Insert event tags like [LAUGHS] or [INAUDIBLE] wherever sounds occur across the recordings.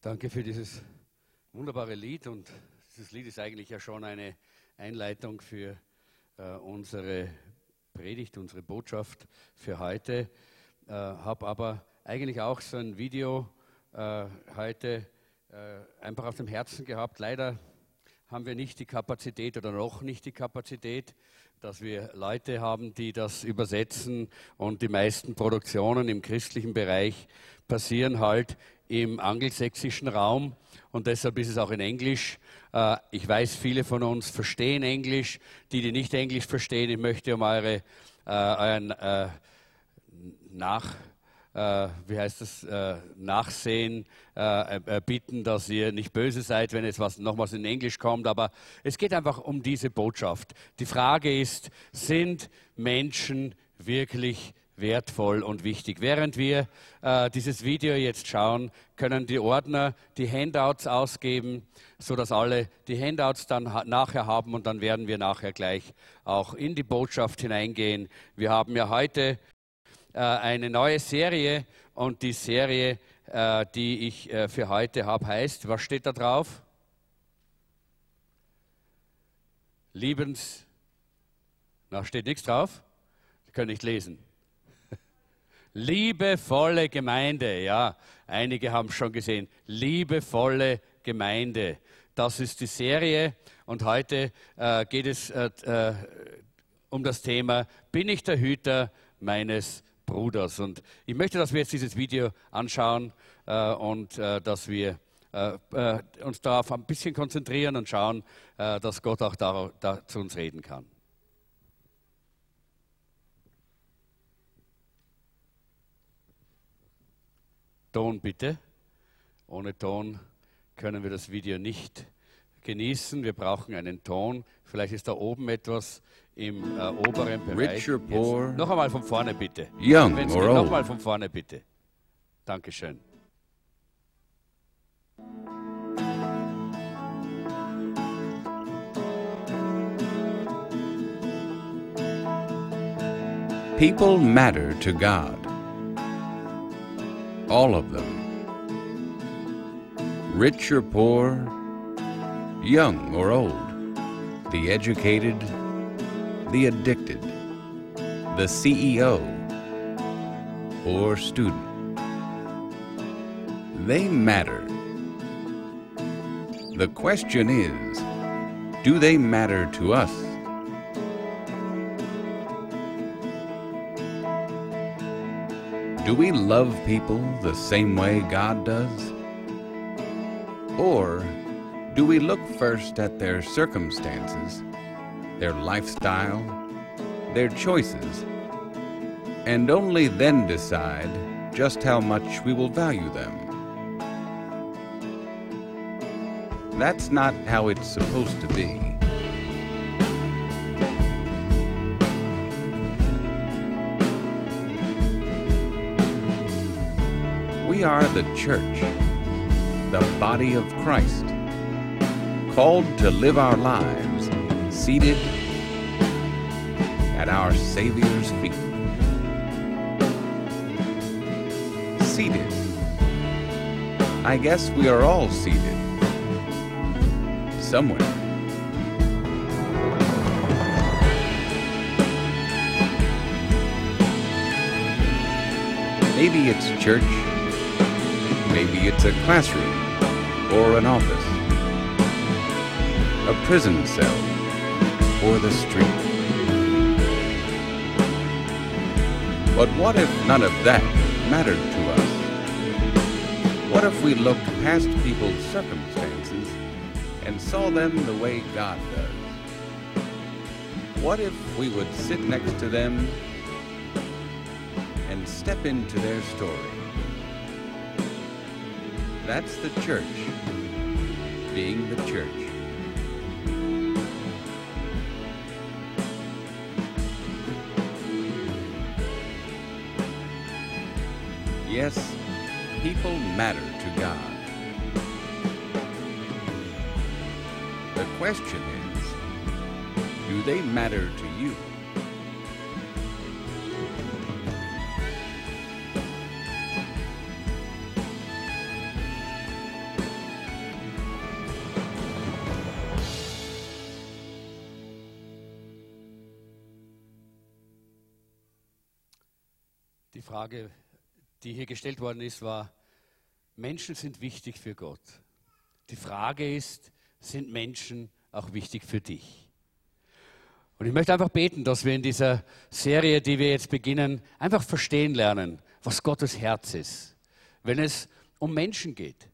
Danke für dieses wunderbare Lied und dieses Lied ist eigentlich ja schon eine Einleitung für äh, unsere Predigt, unsere Botschaft für heute. Äh, Habe aber eigentlich auch so ein Video äh, heute äh, einfach auf dem Herzen gehabt. Leider haben wir nicht die Kapazität oder noch nicht die Kapazität, dass wir Leute haben, die das übersetzen und die meisten Produktionen im christlichen Bereich passieren halt im angelsächsischen Raum und deshalb ist es auch in Englisch. Äh, ich weiß, viele von uns verstehen Englisch. Die, die nicht Englisch verstehen, ich möchte um eure, äh, euren äh, Nach, wie heißt das, Nachsehen bitten, dass ihr nicht böse seid, wenn jetzt was nochmals in Englisch kommt. Aber es geht einfach um diese Botschaft. Die Frage ist, sind Menschen wirklich wertvoll und wichtig. Während wir äh, dieses Video jetzt schauen, können die Ordner die Handouts ausgeben, sodass alle die Handouts dann nachher haben und dann werden wir nachher gleich auch in die Botschaft hineingehen. Wir haben ja heute äh, eine neue Serie und die Serie, äh, die ich äh, für heute habe, heißt, was steht da drauf? Liebens, na, steht nichts drauf? Sie können nicht lesen. Liebevolle Gemeinde, ja, einige haben es schon gesehen. Liebevolle Gemeinde. Das ist die Serie und heute äh, geht es äh, äh, um das Thema, bin ich der Hüter meines Bruders? Und ich möchte, dass wir jetzt dieses Video anschauen äh, und äh, dass wir uns darauf ein bisschen konzentrieren und schauen, dass Gott auch da, da zu uns reden kann. Ton bitte. Ohne Ton können wir das Video nicht genießen. Wir brauchen einen Ton. Vielleicht ist da oben etwas im äh, oberen Bereich. Rich or poor, noch einmal von vorne bitte. Young Wenn's or geht, old. Noch einmal von vorne bitte. Dankeschön. People matter to God. All of them. Rich or poor, young or old, the educated, the addicted, the CEO, or student. They matter. The question is, do they matter to us? Do we love people the same way God does? Or do we look first at their circumstances, their lifestyle, their choices, and only then decide just how much we will value them? That's not how it's supposed to be. Are the church, the body of Christ, called to live our lives seated at our Savior's feet. Seated. I guess we are all seated. Somewhere. Maybe it's church Maybe it's a classroom or an office, a prison cell or the street. But what if none of that mattered to us? What if we looked past people's circumstances and saw them the way God does? What if we would sit next to them and step into their story? That's the church being the church. Yes, people matter to God. The question is, do they matter to you? Frage, die hier gestellt worden ist, war, Menschen sind wichtig für Gott. Die Frage ist, sind Menschen auch wichtig für dich? Und ich möchte einfach beten, dass wir in dieser Serie, die wir jetzt beginnen, einfach verstehen lernen, was Gottes Herz ist. Wenn es um Menschen geht,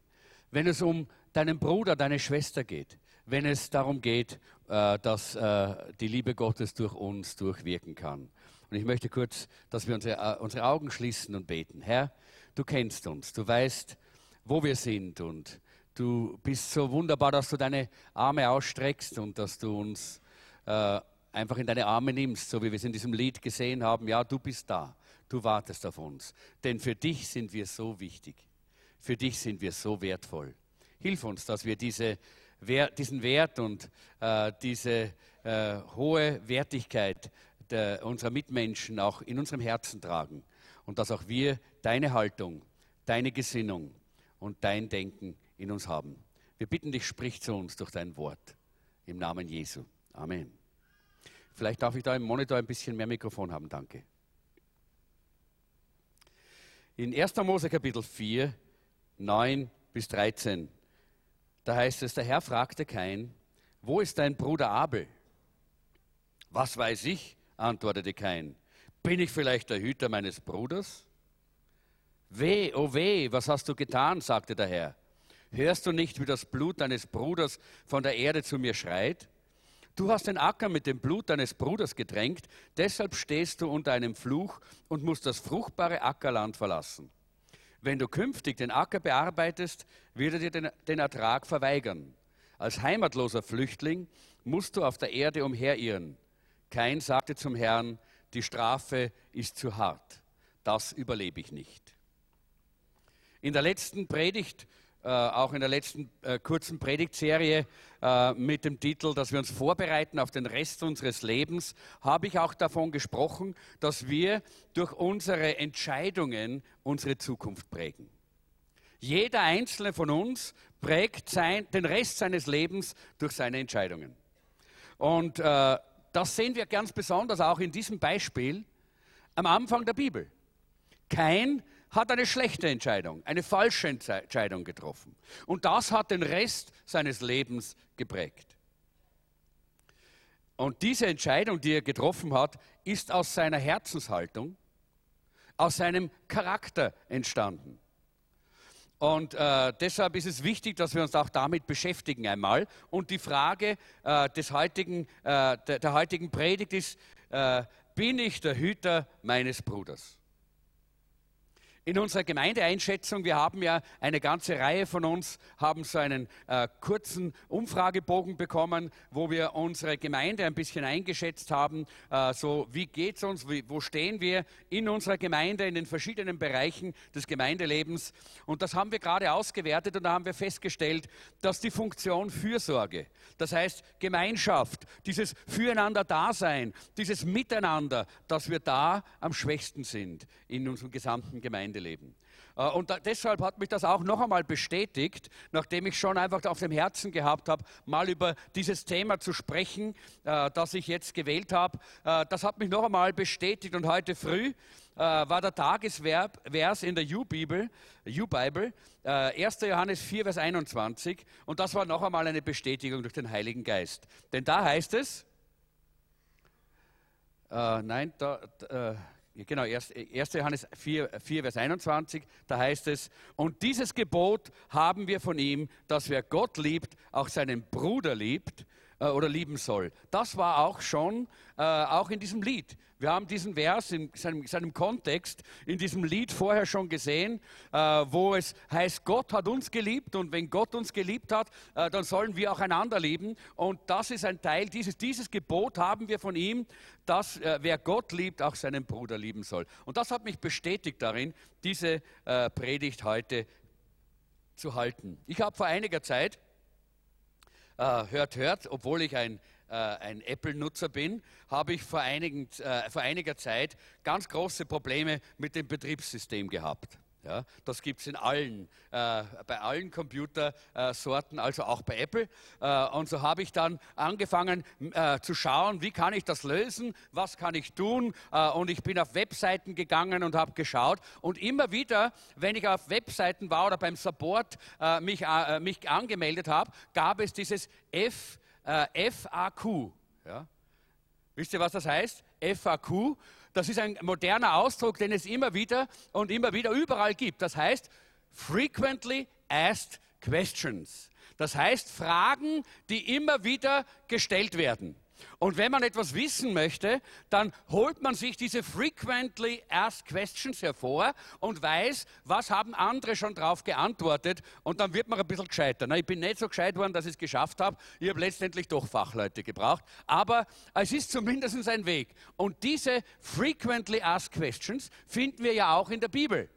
wenn es um deinen Bruder, deine Schwester geht, wenn es darum geht, äh, dass äh, die Liebe Gottes durch uns durchwirken kann. Und ich möchte kurz, dass wir unsere, äh, unsere Augen schließen und beten. Herr, du kennst uns, du weißt, wo wir sind und du bist so wunderbar, dass du deine Arme ausstreckst und dass du uns äh, einfach in deine Arme nimmst, so wie wir es in diesem Lied gesehen haben. Ja, du bist da, du wartest auf uns. Denn für dich sind wir so wichtig, für dich sind wir so wertvoll. Hilf uns, dass wir diese, diesen Wert und äh, diese äh, hohe Wertigkeit der, unserer Mitmenschen auch in unserem Herzen tragen und dass auch wir deine Haltung, deine Gesinnung und dein Denken in uns haben. Wir bitten dich, sprich zu uns durch dein Wort. Im Namen Jesu. Amen. Vielleicht darf ich da im Monitor ein bisschen mehr Mikrofon haben, danke. In 1. Mose Kapitel 4, 9 bis 13, da heißt es, der Herr fragte Kain, wo ist dein Bruder Abel? Was weiß ich, antwortete Kain. Bin ich vielleicht der Hüter meines Bruders? Weh, oh weh, was hast du getan? sagte der Herr. Hörst du nicht, wie das Blut deines Bruders von der Erde zu mir schreit? Du hast den Acker mit dem Blut deines Bruders gedrängt, deshalb stehst du unter einem Fluch und musst das fruchtbare Ackerland verlassen. Wenn du künftig den Acker bearbeitest, wird er dir den, den Ertrag verweigern. Als heimatloser Flüchtling musst du auf der Erde umherirren. Kein sagte zum Herrn, die Strafe ist zu hart. Das überlebe ich nicht. In der letzten Predigt, äh, auch in der letzten äh, kurzen Predigtserie äh, mit dem Titel, dass wir uns vorbereiten auf den Rest unseres Lebens, habe ich auch davon gesprochen, dass wir durch unsere Entscheidungen unsere Zukunft prägen. Jeder einzelne von uns prägt sein, den Rest seines Lebens durch seine Entscheidungen. Und das sehen wir ganz besonders auch in diesem Beispiel am Anfang der Bibel. Kein hat eine schlechte Entscheidung, eine falsche Entscheidung getroffen. Und das hat den Rest seines Lebens geprägt. Und diese Entscheidung, die er getroffen hat, ist aus seiner Herzenshaltung, aus seinem Charakter entstanden. Und äh, deshalb ist es wichtig, dass wir uns auch damit beschäftigen einmal. Und die Frage äh, des heutigen, äh, der, der, heutigen Predigt ist, äh, bin ich der Hüter meines Bruders? In unserer Gemeindeeinschätzung, wir haben ja eine ganze Reihe von uns, haben so einen äh, kurzen Umfragebogen bekommen, wo wir unsere Gemeinde ein bisschen eingeschätzt haben. Äh, so, wie geht es uns, wie, wo stehen wir in unserer Gemeinde in den verschiedenen Bereichen des Gemeindelebens. Und das haben wir gerade ausgewertet und da haben wir festgestellt, dass die Funktion Fürsorge, das heißt Gemeinschaft, dieses Füreinander-Dasein, dieses Miteinander, dass wir da am schwächsten sind in unserem gesamten Gemeindeleben. Gemeindeleben. Äh, und deshalb hat mich das auch noch einmal bestätigt, nachdem ich schon einfach auf dem Herzen gehabt habe, mal über dieses Thema zu sprechen, äh, das ich jetzt gewählt habe. Äh, das hat mich noch einmal bestätigt und heute früh war der Tagesvers in der U-Bibel, U-Bible, 1. Johannes 4, Vers 21 und das war noch einmal eine Bestätigung durch den Heiligen Geist. Denn da heißt es, nein, da, Genau, 1. Johannes 4, 4, Vers 21, da heißt es, und dieses Gebot haben wir von ihm, dass wer Gott liebt, auch seinen Bruder liebt äh, oder lieben soll. Das war auch schon, äh, auch in diesem Lied. Wir haben diesen Vers in seinem, seinem Kontext in diesem Lied vorher schon gesehen, äh, wo es heißt, Gott hat uns geliebt und wenn Gott uns geliebt hat, äh, dann sollen wir auch einander lieben. Und das ist ein Teil, dieses, dieses Gebot haben wir von ihm, dass äh, wer Gott liebt, auch seinen Bruder lieben soll. Und das hat mich bestätigt darin, diese äh, Predigt heute zu halten. Ich habe vor einiger Zeit äh, hört, hört, obwohl ich ein, äh, ein Apple-Nutzer bin, habe ich vor, einigen, äh, vor einiger Zeit ganz große Probleme mit dem Betriebssystem gehabt. Ja, das gibt es in allen, äh, bei allen Computersorten, also auch bei Apple. Äh, und so habe ich dann angefangen äh, zu schauen, wie kann ich das lösen, was kann ich tun. Äh, und ich bin auf Webseiten gegangen und habe geschaut. Und immer wieder, wenn ich auf Webseiten war oder beim Support äh, mich, äh, mich angemeldet habe, gab es dieses F, FAQ. Ja? Wisst ihr, was das heißt? FAQ. Das ist ein moderner Ausdruck, den es immer wieder und immer wieder überall gibt. Das heißt Frequently Asked Questions. Das heißt Fragen, die immer wieder gestellt werden. Und wenn man etwas wissen möchte, dann holt man sich diese frequently asked questions hervor und weiß, was haben andere schon darauf geantwortet und dann wird man ein bisschen gescheiter. ich bin nicht so gescheit worden, dass ich es geschafft habe. Ich habe letztendlich doch Fachleute gebraucht. Aber es ist zumindest ein Weg. Und diese frequently asked questions finden wir ja auch in der Bibel.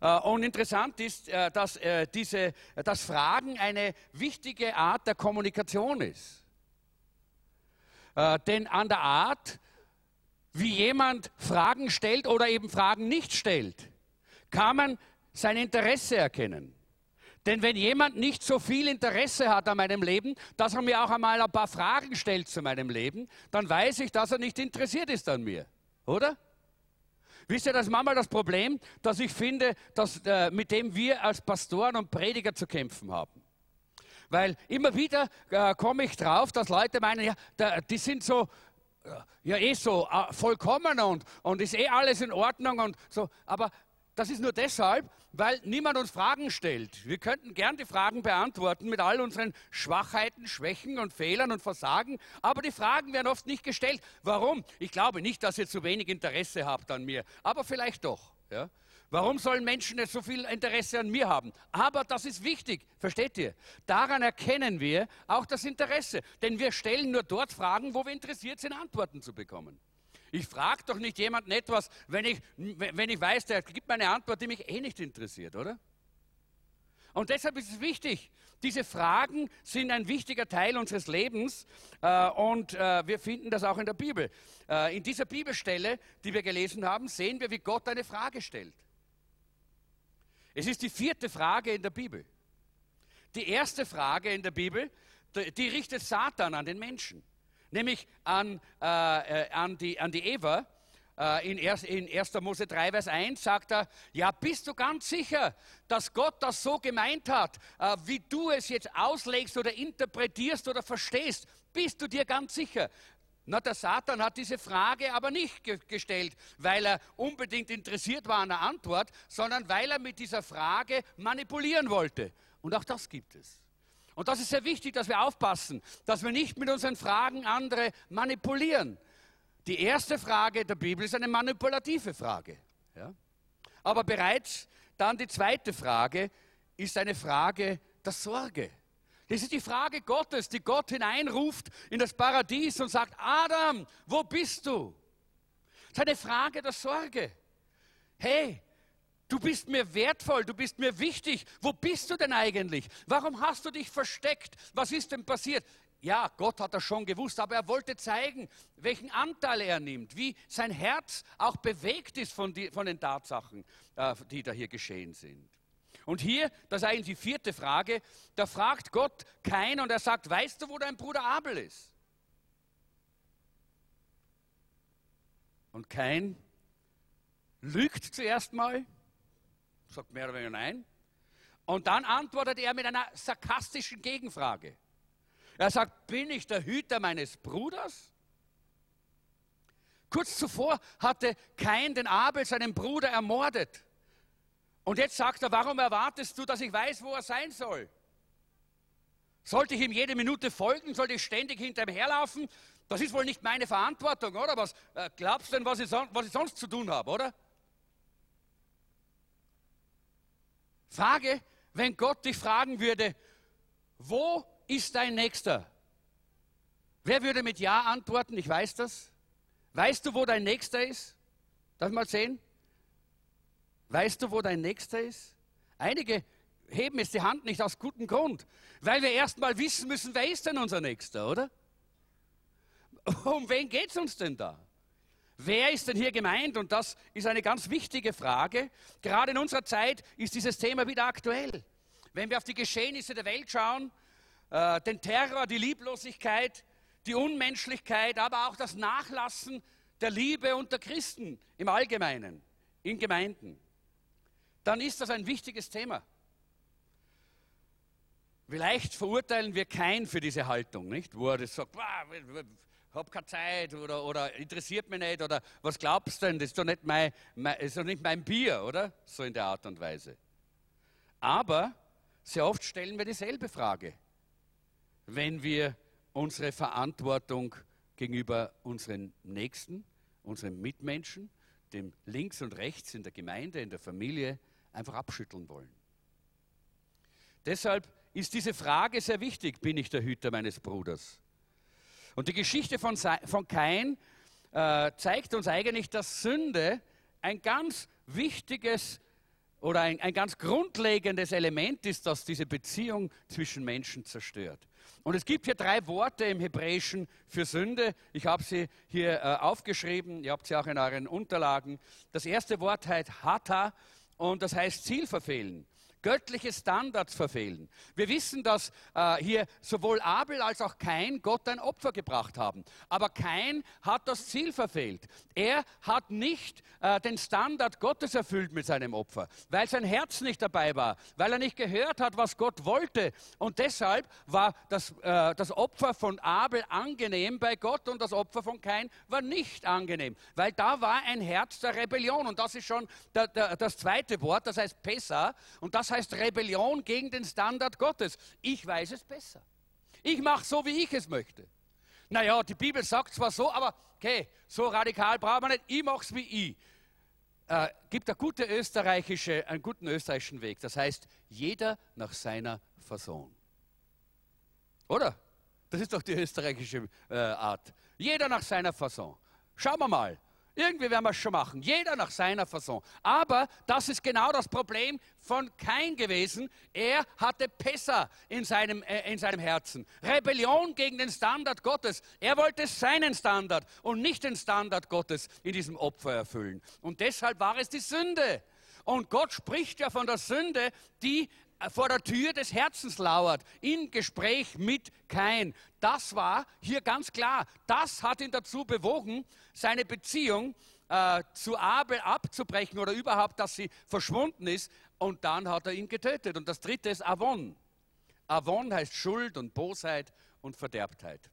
Äh, und interessant ist, äh, dass, äh, diese, dass Fragen eine wichtige Art der Kommunikation ist. Äh, denn an der Art, wie jemand Fragen stellt oder eben Fragen nicht stellt, kann man sein Interesse erkennen. Denn wenn jemand nicht so viel Interesse hat an meinem Leben, dass er mir auch einmal ein paar Fragen stellt zu meinem Leben, dann weiß ich, dass er nicht interessiert ist an mir. Oder? Wisst ihr, das ist manchmal das Problem, dass ich finde, dass, äh, mit dem wir als Pastoren und Prediger zu kämpfen haben. Weil immer wieder äh, komme ich drauf, dass Leute meinen, ja, da, die sind so, äh, ja eh so äh, vollkommen und, und ist eh alles in Ordnung und so. Aber das ist nur deshalb, weil niemand uns Fragen stellt. Wir könnten gern die Fragen beantworten mit all unseren Schwachheiten, Schwächen und Fehlern und Versagen, aber die Fragen werden oft nicht gestellt. Warum? Ich glaube nicht, dass ihr zu wenig Interesse habt an mir, aber vielleicht doch. Ja? Warum sollen Menschen nicht so viel Interesse an mir haben? Aber das ist wichtig, versteht ihr? Daran erkennen wir auch das Interesse. Denn wir stellen nur dort Fragen, wo wir interessiert sind, Antworten zu bekommen. Ich frage doch nicht jemanden etwas, wenn ich, wenn ich weiß, der gibt mir eine Antwort, die mich eh nicht interessiert, oder? Und deshalb ist es wichtig, diese Fragen sind ein wichtiger Teil unseres Lebens äh, und äh, wir finden das auch in der Bibel. Äh, in dieser Bibelstelle, die wir gelesen haben, sehen wir, wie Gott eine Frage stellt. Es ist die vierte Frage in der Bibel. Die erste Frage in der Bibel, die richtet Satan an den Menschen, nämlich an, äh, äh an, die, an die Eva. Äh, in, 1, in 1. Mose 3, Vers 1 sagt er, ja, bist du ganz sicher, dass Gott das so gemeint hat, äh, wie du es jetzt auslegst oder interpretierst oder verstehst? Bist du dir ganz sicher? Na, der Satan hat diese Frage aber nicht ge gestellt, weil er unbedingt interessiert war an der Antwort, sondern weil er mit dieser Frage manipulieren wollte. Und auch das gibt es. Und das ist sehr wichtig, dass wir aufpassen, dass wir nicht mit unseren Fragen andere manipulieren. Die erste Frage der Bibel ist eine manipulative Frage. Ja? Aber bereits dann die zweite Frage ist eine Frage der Sorge. Das ist die Frage Gottes, die Gott hineinruft in das Paradies und sagt, Adam, wo bist du? Das ist eine Frage der Sorge. Hey, du bist mir wertvoll, du bist mir wichtig. Wo bist du denn eigentlich? Warum hast du dich versteckt? Was ist denn passiert? Ja, Gott hat das schon gewusst, aber er wollte zeigen, welchen Anteil er nimmt, wie sein Herz auch bewegt ist von, die, von den Tatsachen, äh, die da hier geschehen sind. Und hier, das ist eigentlich die vierte Frage, da fragt Gott kein und er sagt, weißt du, wo dein Bruder Abel ist? Und kein lügt zuerst mal, sagt mehr oder weniger nein. Und dann antwortet er mit einer sarkastischen Gegenfrage. Er sagt, bin ich der Hüter meines Bruders? Kurz zuvor hatte Kain den Abel, seinen Bruder, ermordet. Und jetzt sagt er, warum erwartest du, dass ich weiß, wo er sein soll? Sollte ich ihm jede Minute folgen? Sollte ich ständig hinter ihm herlaufen? Das ist wohl nicht meine Verantwortung, oder? Was äh, glaubst du denn, was ich, was ich sonst zu tun habe, oder? Frage, wenn Gott dich fragen würde, wo ist dein Nächster? Wer würde mit Ja antworten? Ich weiß das. Weißt du, wo dein Nächster ist? Darf ich mal sehen? Weißt du, wo dein Nächster ist? Einige heben jetzt die Hand nicht aus gutem Grund, weil wir erst mal wissen müssen, wer ist denn unser Nächster, oder? Um wen geht es uns denn da? Wer ist denn hier gemeint? Und das ist eine ganz wichtige Frage. Gerade in unserer Zeit ist dieses Thema wieder aktuell. Wenn wir auf die Geschehnisse der Welt schauen, äh, den Terror, die Lieblosigkeit, die Unmenschlichkeit, aber auch das Nachlassen der Liebe unter Christen im Allgemeinen, in Gemeinden, dann ist das ein wichtiges Thema. Vielleicht verurteilen wir kein für diese Haltung, nicht? Wo er das sagt, hab keine Zeit oder, oder interessiert mich nicht oder was glaubst du denn? Das ist doch nicht mein, mein, ist doch nicht mein Bier, oder? So in der Art und Weise. Aber sehr oft stellen wir dieselbe Frage, wenn wir unsere Verantwortung gegenüber unseren Nächsten, unseren Mitmenschen, dem links und rechts in der Gemeinde, in der Familie einfach abschütteln wollen. Deshalb ist diese Frage sehr wichtig, bin ich der Hüter meines Bruders? Und die Geschichte von, von Kain äh, zeigt uns eigentlich, dass Sünde ein ganz wichtiges oder ein, ein ganz grundlegendes Element ist, das diese Beziehung zwischen Menschen zerstört. Und es gibt hier drei Worte im Hebräischen für Sünde. Ich habe sie hier äh, aufgeschrieben, ihr habt sie auch in euren Unterlagen. Das erste Wort heißt Hata und das heißt Ziel verfehlen göttliche Standards verfehlen. Wir wissen, dass äh, hier sowohl Abel als auch Kain Gott ein Opfer gebracht haben. Aber Kain hat das Ziel verfehlt. Er hat nicht äh, den Standard Gottes erfüllt mit seinem Opfer, weil sein Herz nicht dabei war, weil er nicht gehört hat, was Gott wollte. Und deshalb war das, äh, das Opfer von Abel angenehm bei Gott und das Opfer von Kain war nicht angenehm, weil da war ein Herz der Rebellion. Und das ist schon der, der, das zweite Wort, das heißt Pessa. Und das heißt Rebellion gegen den Standard Gottes. Ich weiß es besser. Ich mache so, wie ich es möchte. Naja, die Bibel sagt zwar so, aber okay, so radikal braucht man nicht. Ich mache es wie ich. Äh, gibt eine gute österreichische, einen guten österreichischen Weg. Das heißt, jeder nach seiner Fasson. Oder? Das ist doch die österreichische äh, Art. Jeder nach seiner Fasson. Schauen wir mal. Irgendwie werden wir es schon machen. Jeder nach seiner Fasson. Aber das ist genau das Problem von Kain gewesen. Er hatte Pessa in seinem, äh, in seinem Herzen. Rebellion gegen den Standard Gottes. Er wollte seinen Standard und nicht den Standard Gottes in diesem Opfer erfüllen. Und deshalb war es die Sünde. Und Gott spricht ja von der Sünde, die vor der Tür des Herzens lauert, im Gespräch mit Kain. Das war hier ganz klar. Das hat ihn dazu bewogen, seine Beziehung äh, zu Abel abzubrechen oder überhaupt, dass sie verschwunden ist. Und dann hat er ihn getötet. Und das dritte ist Avon. Avon heißt Schuld und Bosheit und Verderbtheit.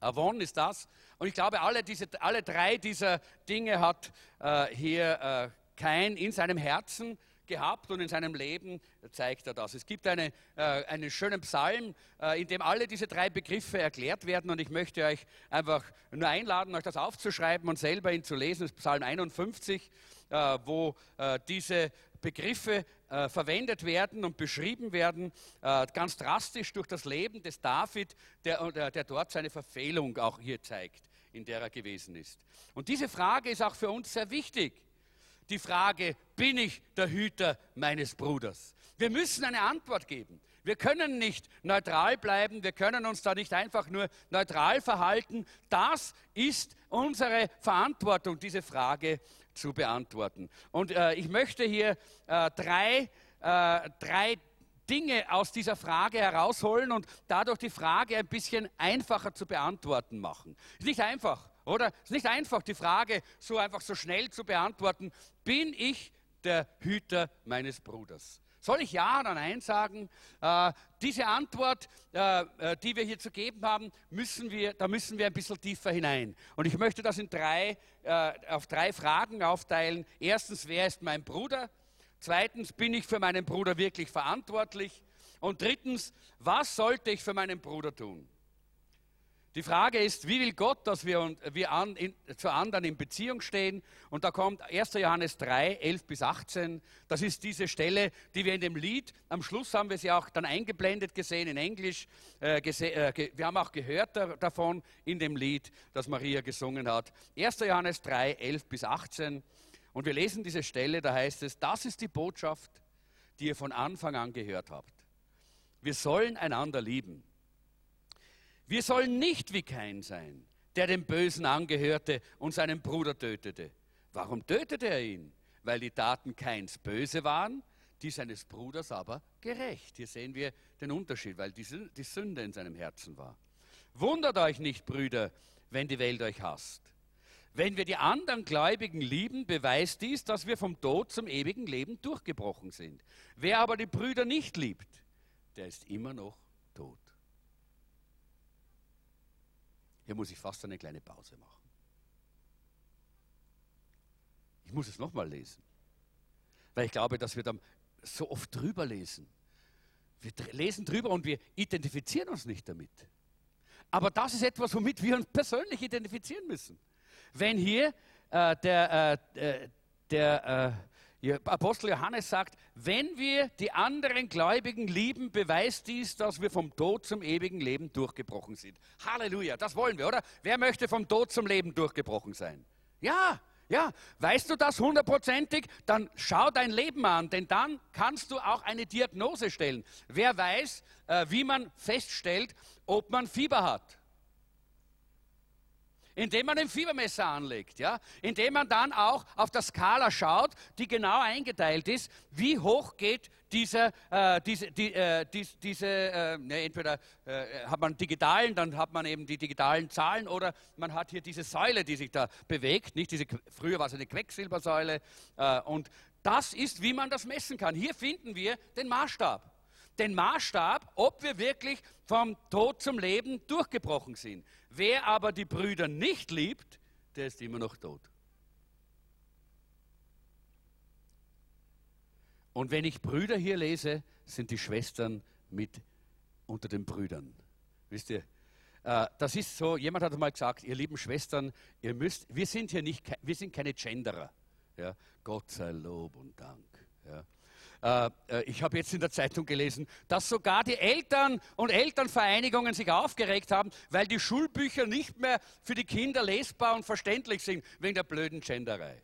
Avon ist das. Und ich glaube, alle, diese, alle drei dieser Dinge hat äh, hier äh, Kain in seinem Herzen gehabt und in seinem Leben zeigt er das. Es gibt eine, äh, einen schönen Psalm, äh, in dem alle diese drei Begriffe erklärt werden und ich möchte euch einfach nur einladen, euch das aufzuschreiben und selber ihn zu lesen. Das ist Psalm 51, äh, wo äh, diese Begriffe äh, verwendet werden und beschrieben werden, äh, ganz drastisch durch das Leben des David, der, der dort seine Verfehlung auch hier zeigt, in der er gewesen ist. Und diese Frage ist auch für uns sehr wichtig die Frage, bin ich der Hüter meines Bruders? Wir müssen eine Antwort geben. Wir können nicht neutral bleiben, wir können uns da nicht einfach nur neutral verhalten. Das ist unsere Verantwortung, diese Frage zu beantworten. Und äh, ich möchte hier äh, drei, äh, drei Dinge aus dieser Frage herausholen und dadurch die Frage ein bisschen einfacher zu beantworten machen. Ist nicht einfach. Oder? Es ist nicht einfach, die Frage so einfach so schnell zu beantworten. Bin ich der Hüter meines Bruders? Soll ich Ja oder Nein sagen? Äh, diese Antwort, äh, äh, die wir hier zu geben haben, müssen wir, da müssen wir ein bisschen tiefer hinein. Und ich möchte das in drei, äh, auf drei Fragen aufteilen. Erstens, wer ist mein Bruder? Zweitens, bin ich für meinen Bruder wirklich verantwortlich? Und drittens, was sollte ich für meinen Bruder tun? Die Frage ist, wie will Gott, dass wir, wir an, in, zu anderen in Beziehung stehen? Und da kommt 1. Johannes 3, 11 bis 18. Das ist diese Stelle, die wir in dem Lied, am Schluss haben wir sie auch dann eingeblendet gesehen in Englisch. Äh, gese, äh, wir haben auch gehört da, davon in dem Lied, das Maria gesungen hat. 1. Johannes 3, 11 bis 18. Und wir lesen diese Stelle, da heißt es, das ist die Botschaft, die ihr von Anfang an gehört habt. Wir sollen einander lieben. Wir sollen nicht wie Kain sein, der dem Bösen angehörte und seinen Bruder tötete. Warum tötete er ihn? Weil die Taten Keins böse waren, die seines Bruders aber gerecht. Hier sehen wir den Unterschied, weil die Sünde in seinem Herzen war. Wundert euch nicht, Brüder, wenn die Welt euch hasst. Wenn wir die anderen Gläubigen lieben, beweist dies, dass wir vom Tod zum ewigen Leben durchgebrochen sind. Wer aber die Brüder nicht liebt, der ist immer noch tot. Hier muss ich fast eine kleine Pause machen. Ich muss es nochmal lesen, weil ich glaube, dass wir da so oft drüber lesen. Wir lesen drüber und wir identifizieren uns nicht damit. Aber das ist etwas, womit wir uns persönlich identifizieren müssen. Wenn hier äh, der, äh, äh der äh, Apostel Johannes sagt, wenn wir die anderen Gläubigen lieben, beweist dies, dass wir vom Tod zum ewigen Leben durchgebrochen sind. Halleluja, das wollen wir, oder? Wer möchte vom Tod zum Leben durchgebrochen sein? Ja, ja, weißt du das hundertprozentig? Dann schau dein Leben an, denn dann kannst du auch eine Diagnose stellen. Wer weiß, äh, wie man feststellt, ob man Fieber hat? Indem man ein Fiebermesser anlegt, ja? Indem man dann auch auf der Skala schaut, die genau eingeteilt ist, wie hoch geht diese, äh, diese, die, äh, dies, diese äh, ne, entweder äh, hat man digitalen, dann hat man eben die digitalen Zahlen oder man hat hier diese Säule, die sich da bewegt, nicht diese, früher war es eine Quecksilbersäule äh, und das ist, wie man das messen kann. Hier finden wir den Maßstab. Den Maßstab, ob wir wirklich vom Tod zum Leben durchgebrochen sind. Wer aber die Brüder nicht liebt, der ist immer noch tot. Und wenn ich Brüder hier lese, sind die Schwestern mit unter den Brüdern. Wisst ihr, äh, das ist so, jemand hat mal gesagt, ihr lieben Schwestern, ihr müsst, wir sind hier nicht, wir sind keine Genderer. Ja? Gott sei Lob und Dank. Ja? Äh, äh, ich habe jetzt in der Zeitung gelesen, dass sogar die Eltern und Elternvereinigungen sich aufgeregt haben, weil die Schulbücher nicht mehr für die Kinder lesbar und verständlich sind, wegen der blöden Genderei.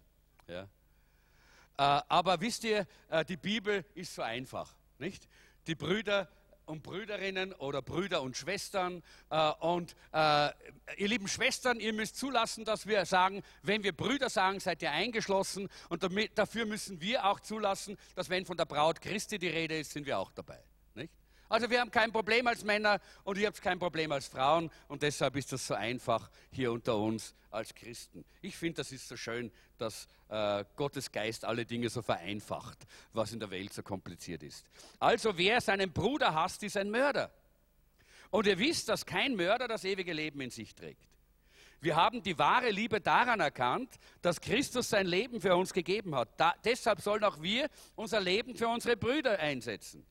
Ja? Äh, aber wisst ihr, die Bibel ist so einfach, nicht? Die Brüder und Brüderinnen oder Brüder und Schwestern. Äh, und ihr lieben Schwestern, ihr müsst zulassen, dass wir sagen, wenn wir Brüder sagen, seid ihr eingeschlossen. Und damit, dafür müssen wir auch zulassen, dass wenn von der Braut Christi die Rede ist, sind wir auch dabei. Also wir haben kein Problem als Männer und ihr habt kein Problem als Frauen und deshalb ist das so einfach hier unter uns als Christen. Ich finde, das ist so schön, dass äh, Gottes Geist alle Dinge so vereinfacht, was in der Welt so kompliziert ist. Also wer seinen Bruder hasst, ist ein Mörder. Und ihr wisst, dass kein Mörder das ewige Leben in sich trägt. Wir haben die wahre Liebe daran erkannt, dass Christus sein Leben für uns gegeben hat. Da, deshalb sollen auch wir unser Leben für unsere Brüder einsetzen.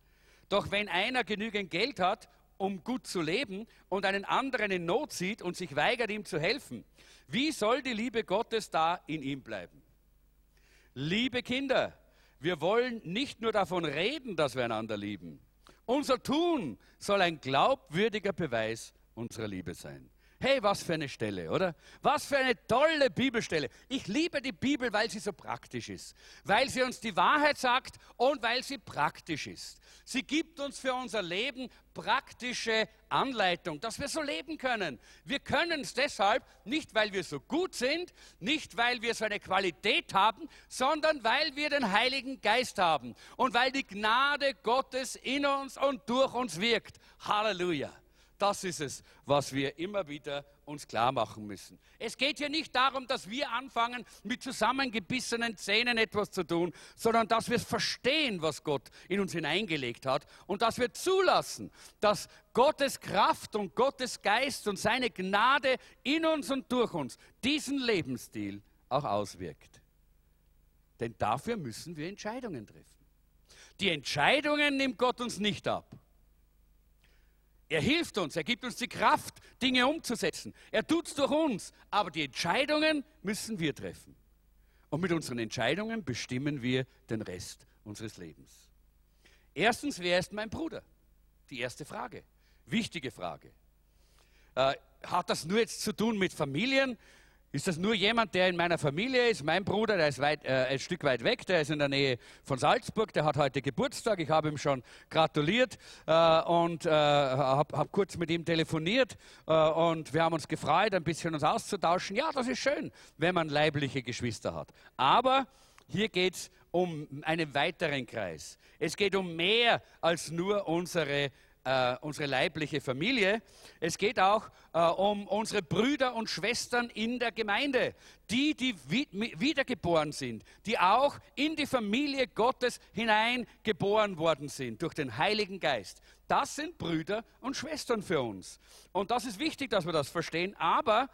Doch wenn einer genügend Geld hat, um gut zu leben und einen anderen in Not sieht und sich weigert, ihm zu helfen, wie soll die Liebe Gottes da in ihm bleiben? Liebe Kinder, wir wollen nicht nur davon reden, dass wir einander lieben. Unser Tun soll ein glaubwürdiger Beweis unserer Liebe sein. Hey, was für eine Stelle, oder? Was für eine tolle Bibelstelle. Ich liebe die Bibel, weil sie so praktisch ist, weil sie uns die Wahrheit sagt und weil sie praktisch ist. Sie gibt uns für unser Leben praktische Anleitung, dass wir so leben können. Wir können es deshalb nicht, weil wir so gut sind, nicht weil wir so eine Qualität haben, sondern weil wir den Heiligen Geist haben und weil die Gnade Gottes in uns und durch uns wirkt. Halleluja. Das ist es, was wir immer wieder uns klar machen müssen. Es geht hier nicht darum, dass wir anfangen, mit zusammengebissenen Zähnen etwas zu tun, sondern dass wir verstehen, was Gott in uns hineingelegt hat und dass wir zulassen, dass Gottes Kraft und Gottes Geist und seine Gnade in uns und durch uns diesen Lebensstil auch auswirkt. Denn dafür müssen wir Entscheidungen treffen. Die Entscheidungen nimmt Gott uns nicht ab. Er hilft uns, er gibt uns die Kraft, Dinge umzusetzen. Er tut es durch uns, aber die Entscheidungen müssen wir treffen. Und mit unseren Entscheidungen bestimmen wir den Rest unseres Lebens. Erstens, wer ist mein Bruder? Die erste Frage. Wichtige Frage. Äh, hat das nur jetzt zu tun mit Familien? Ist das nur jemand, der in meiner Familie ist? Mein Bruder, der ist weit, äh, ein Stück weit weg, der ist in der Nähe von Salzburg, der hat heute Geburtstag. Ich habe ihm schon gratuliert äh, und äh, habe hab kurz mit ihm telefoniert äh, und wir haben uns gefreut, ein bisschen uns auszutauschen. Ja, das ist schön, wenn man leibliche Geschwister hat. Aber hier geht es um einen weiteren Kreis. Es geht um mehr als nur unsere äh, unsere leibliche Familie. Es geht auch äh, um unsere Brüder und Schwestern in der Gemeinde, die, die wiedergeboren sind, die auch in die Familie Gottes hineingeboren worden sind durch den Heiligen Geist. Das sind Brüder und Schwestern für uns. Und das ist wichtig, dass wir das verstehen. Aber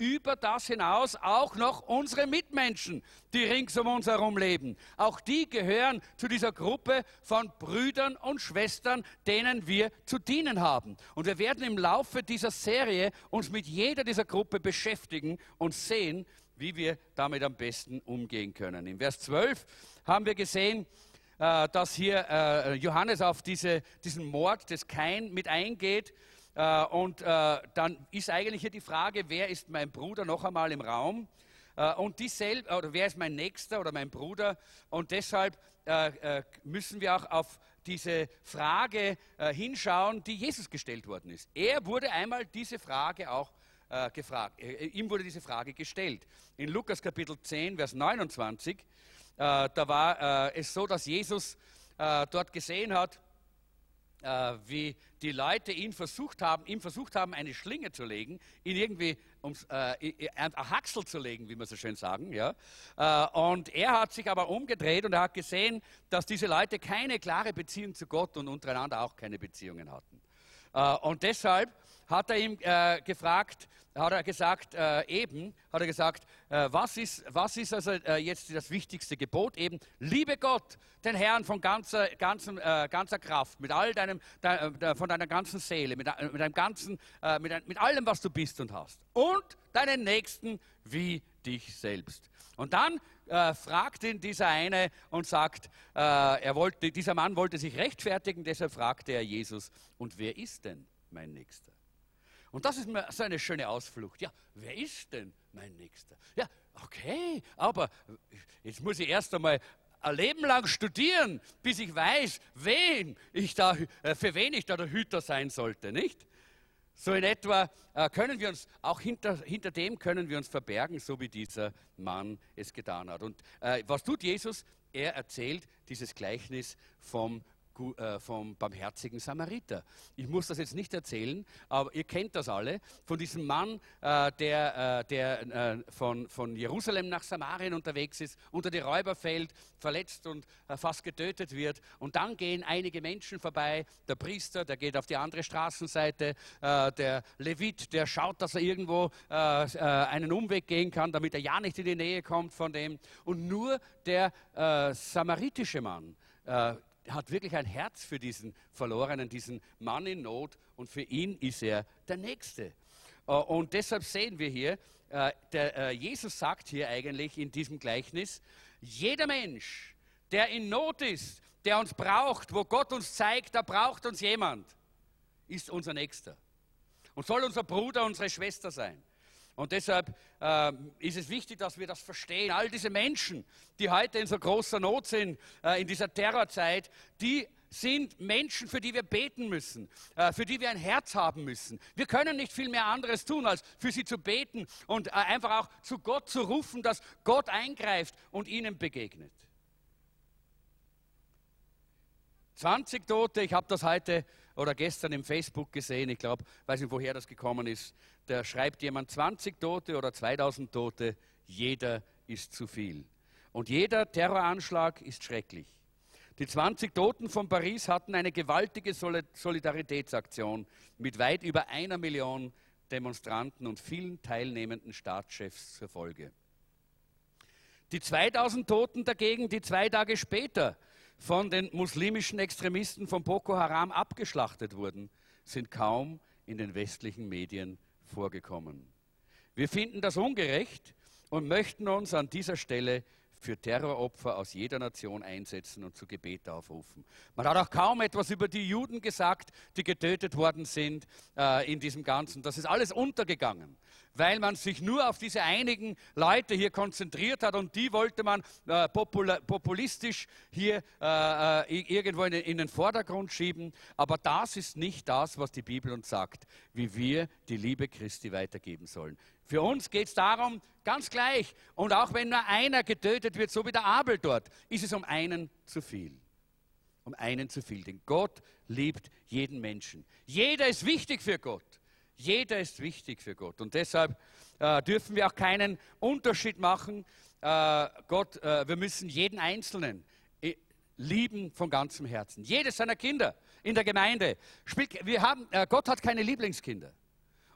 über das hinaus auch noch unsere Mitmenschen, die rings um uns herum leben. Auch die gehören zu dieser Gruppe von Brüdern und Schwestern, denen wir zu dienen haben. Und wir werden im Laufe dieser Serie uns mit jeder dieser Gruppe beschäftigen und sehen, wie wir damit am besten umgehen können. Im Vers 12 haben wir gesehen, äh, dass hier äh, Johannes auf diese, diesen Mord des Kain mit eingeht und äh, dann ist eigentlich hier die Frage, wer ist mein Bruder noch einmal im Raum? Äh, und dieselbe, oder wer ist mein Nächster oder mein Bruder? Und deshalb müssen wir auch auf diese Frage hinschauen, die Jesus gestellt worden ist. Er wurde einmal diese Frage auch gefragt. ihm wurde diese Frage gestellt. In Lukas Kapitel 10, Vers 29, da war es so, dass Jesus dort gesehen hat, äh, wie die Leute ihn versucht haben, ihm versucht haben, eine Schlinge zu legen, ihn irgendwie ums äh, ein Haxel zu legen, wie man so schön sagen. Ja? Äh, und er hat sich aber umgedreht und er hat gesehen, dass diese Leute keine klare Beziehung zu Gott und untereinander auch keine Beziehungen hatten. Äh, und deshalb hat er ihm äh, gefragt, hat er gesagt, äh, eben, hat er gesagt, äh, was, ist, was ist also äh, jetzt das wichtigste Gebot? Eben, liebe Gott, den Herrn von ganzer, ganzen, äh, ganzer Kraft, mit all deinem, de, äh, von deiner ganzen Seele, mit, mit, deinem ganzen, mit, mit allem, was du bist und hast. Und deinen Nächsten wie dich selbst. Und dann äh, fragt ihn dieser eine und sagt, äh, er wollte, dieser Mann wollte sich rechtfertigen, deshalb fragte er Jesus, und wer ist denn mein Nächster? Und das ist so eine schöne Ausflucht. Ja, wer ist denn mein Nächster? Ja, okay, aber jetzt muss ich erst einmal ein Leben lang studieren, bis ich weiß, wen ich da, äh, für wen ich da der Hüter sein sollte, nicht? So in etwa äh, können wir uns, auch hinter, hinter dem können wir uns verbergen, so wie dieser Mann es getan hat. Und äh, was tut Jesus? Er erzählt dieses Gleichnis vom vom barmherzigen Samariter. Ich muss das jetzt nicht erzählen, aber ihr kennt das alle, von diesem Mann, äh, der, äh, der von, von Jerusalem nach Samarien unterwegs ist, unter die Räuber fällt, verletzt und fast getötet wird. Und dann gehen einige Menschen vorbei, der Priester, der geht auf die andere Straßenseite, der Levit, der schaut, dass er irgendwo einen Umweg gehen kann, damit er ja nicht in die Nähe kommt von dem. Und nur der samaritische Mann, hat wirklich ein Herz für diesen Verlorenen, diesen Mann in Not und für ihn ist er der Nächste. Äh, und deshalb sehen wir hier, äh, der, äh, Jesus sagt hier eigentlich in diesem Gleichnis, jeder Mensch, der in Not ist, der uns braucht, wo Gott uns zeigt, da braucht uns jemand, ist unser Nächster und soll unser Bruder, unsere Schwester sein. Und deshalb äh, ist es wichtig, dass wir das verstehen. All diese Menschen, die heute in so großer Not sind, äh, in dieser Terrorzeit, die sind Menschen, für die wir beten müssen, äh, für die wir ein Herz haben müssen. Wir können nicht viel mehr anderes tun, als für sie zu beten und äh, einfach auch zu Gott zu rufen, dass Gott eingreift und ihnen begegnet. 20 Tote, ich habe das heute oder gestern im Facebook gesehen, ich glaube, weiß nicht, woher das gekommen ist. Da schreibt jemand 20 Tote oder 2000 Tote, jeder ist zu viel. Und jeder Terroranschlag ist schrecklich. Die 20 Toten von Paris hatten eine gewaltige Solidaritätsaktion mit weit über einer Million Demonstranten und vielen teilnehmenden Staatschefs zur Folge. Die 2000 Toten dagegen, die zwei Tage später von den muslimischen Extremisten von Boko Haram abgeschlachtet wurden, sind kaum in den westlichen Medien vorgekommen. Wir finden das ungerecht und möchten uns an dieser Stelle für Terroropfer aus jeder Nation einsetzen und zu Gebet aufrufen. Man hat auch kaum etwas über die Juden gesagt, die getötet worden sind äh, in diesem Ganzen. Das ist alles untergegangen weil man sich nur auf diese einigen Leute hier konzentriert hat und die wollte man äh, populistisch hier äh, äh irgendwo in, in den Vordergrund schieben. Aber das ist nicht das, was die Bibel uns sagt, wie wir die Liebe Christi weitergeben sollen. Für uns geht es darum, ganz gleich, und auch wenn nur einer getötet wird, so wie der Abel dort, ist es um einen zu viel. Um einen zu viel. Denn Gott liebt jeden Menschen. Jeder ist wichtig für Gott. Jeder ist wichtig für Gott. Und deshalb äh, dürfen wir auch keinen Unterschied machen. Äh, Gott, äh, wir müssen jeden Einzelnen äh, lieben von ganzem Herzen. Jedes seiner Kinder in der Gemeinde. Spielt, wir haben, äh, Gott hat keine Lieblingskinder.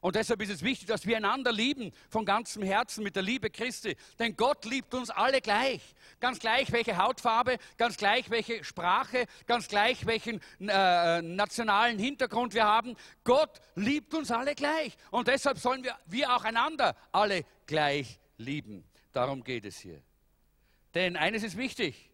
Und deshalb ist es wichtig, dass wir einander lieben von ganzem Herzen mit der Liebe Christi. Denn Gott liebt uns alle gleich. Ganz gleich welche Hautfarbe, ganz gleich welche Sprache, ganz gleich welchen äh, nationalen Hintergrund wir haben. Gott liebt uns alle gleich. Und deshalb sollen wir, wir auch einander alle gleich lieben. Darum geht es hier. Denn eines ist wichtig.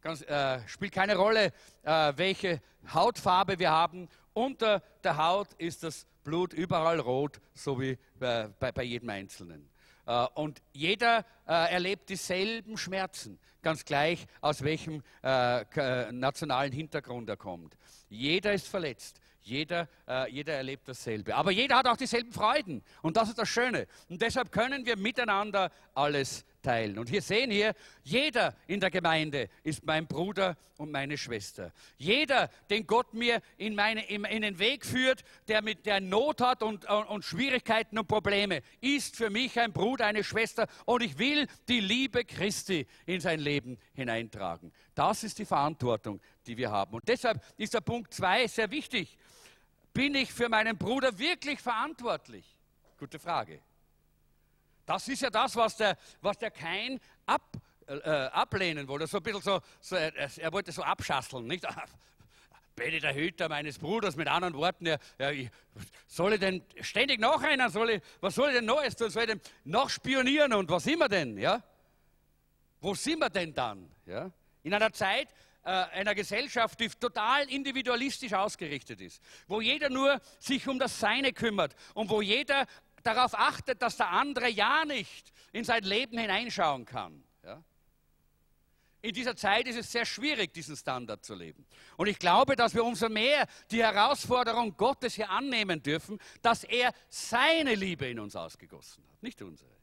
Ganz, äh, spielt keine Rolle, äh, welche Hautfarbe wir haben. Unter der Haut ist das Blut überall rot, so wie bei, bei, bei jedem Einzelnen. Äh, und jeder äh, erlebt dieselben Schmerzen, ganz gleich aus welchem äh, nationalen Hintergrund er kommt. Jeder ist verletzt. Jeder, äh, jeder erlebt dasselbe. Aber jeder hat auch dieselben Freuden. Und das ist das Schöne. Und deshalb können wir miteinander alles teilen. Und wir sehen hier, jeder in der Gemeinde ist mein Bruder und meine Schwester. Jeder, den Gott mir in, meine, in, in den Weg führt, der mit der Not hat und, und, und Schwierigkeiten und Probleme, ist für mich ein Bruder, eine Schwester. Und ich will die Liebe Christi in sein Leben hineintragen. Das ist die Verantwortung, die wir haben. Und deshalb ist der Punkt 2 sehr wichtig. Bin ich für meinen Bruder wirklich verantwortlich? Gute Frage. Das ist ja das, was der, was der Kain ab, äh, ablehnen wollte. So ein bisschen so, so er, wollte so abschasseln, nicht? [LAUGHS] Ich der Hüter meines Bruders, mit anderen Worten, ja, ja, ich, soll ich denn ständig nachrennen? Soll ich, was soll ich denn Neues tun? Soll ich denn noch spionieren und was sind wir denn? Ja? Wo sind wir denn dann? Ja? In einer Zeit, äh, einer Gesellschaft, die total individualistisch ausgerichtet ist, wo jeder nur sich um das Seine kümmert und wo jeder darauf achtet, dass der andere ja nicht in sein Leben hineinschauen kann. Ja? In dieser Zeit ist es sehr schwierig, diesen Standard zu leben. Und ich glaube, dass wir umso mehr die Herausforderung Gottes hier annehmen dürfen, dass er seine Liebe in uns ausgegossen hat, nicht unsere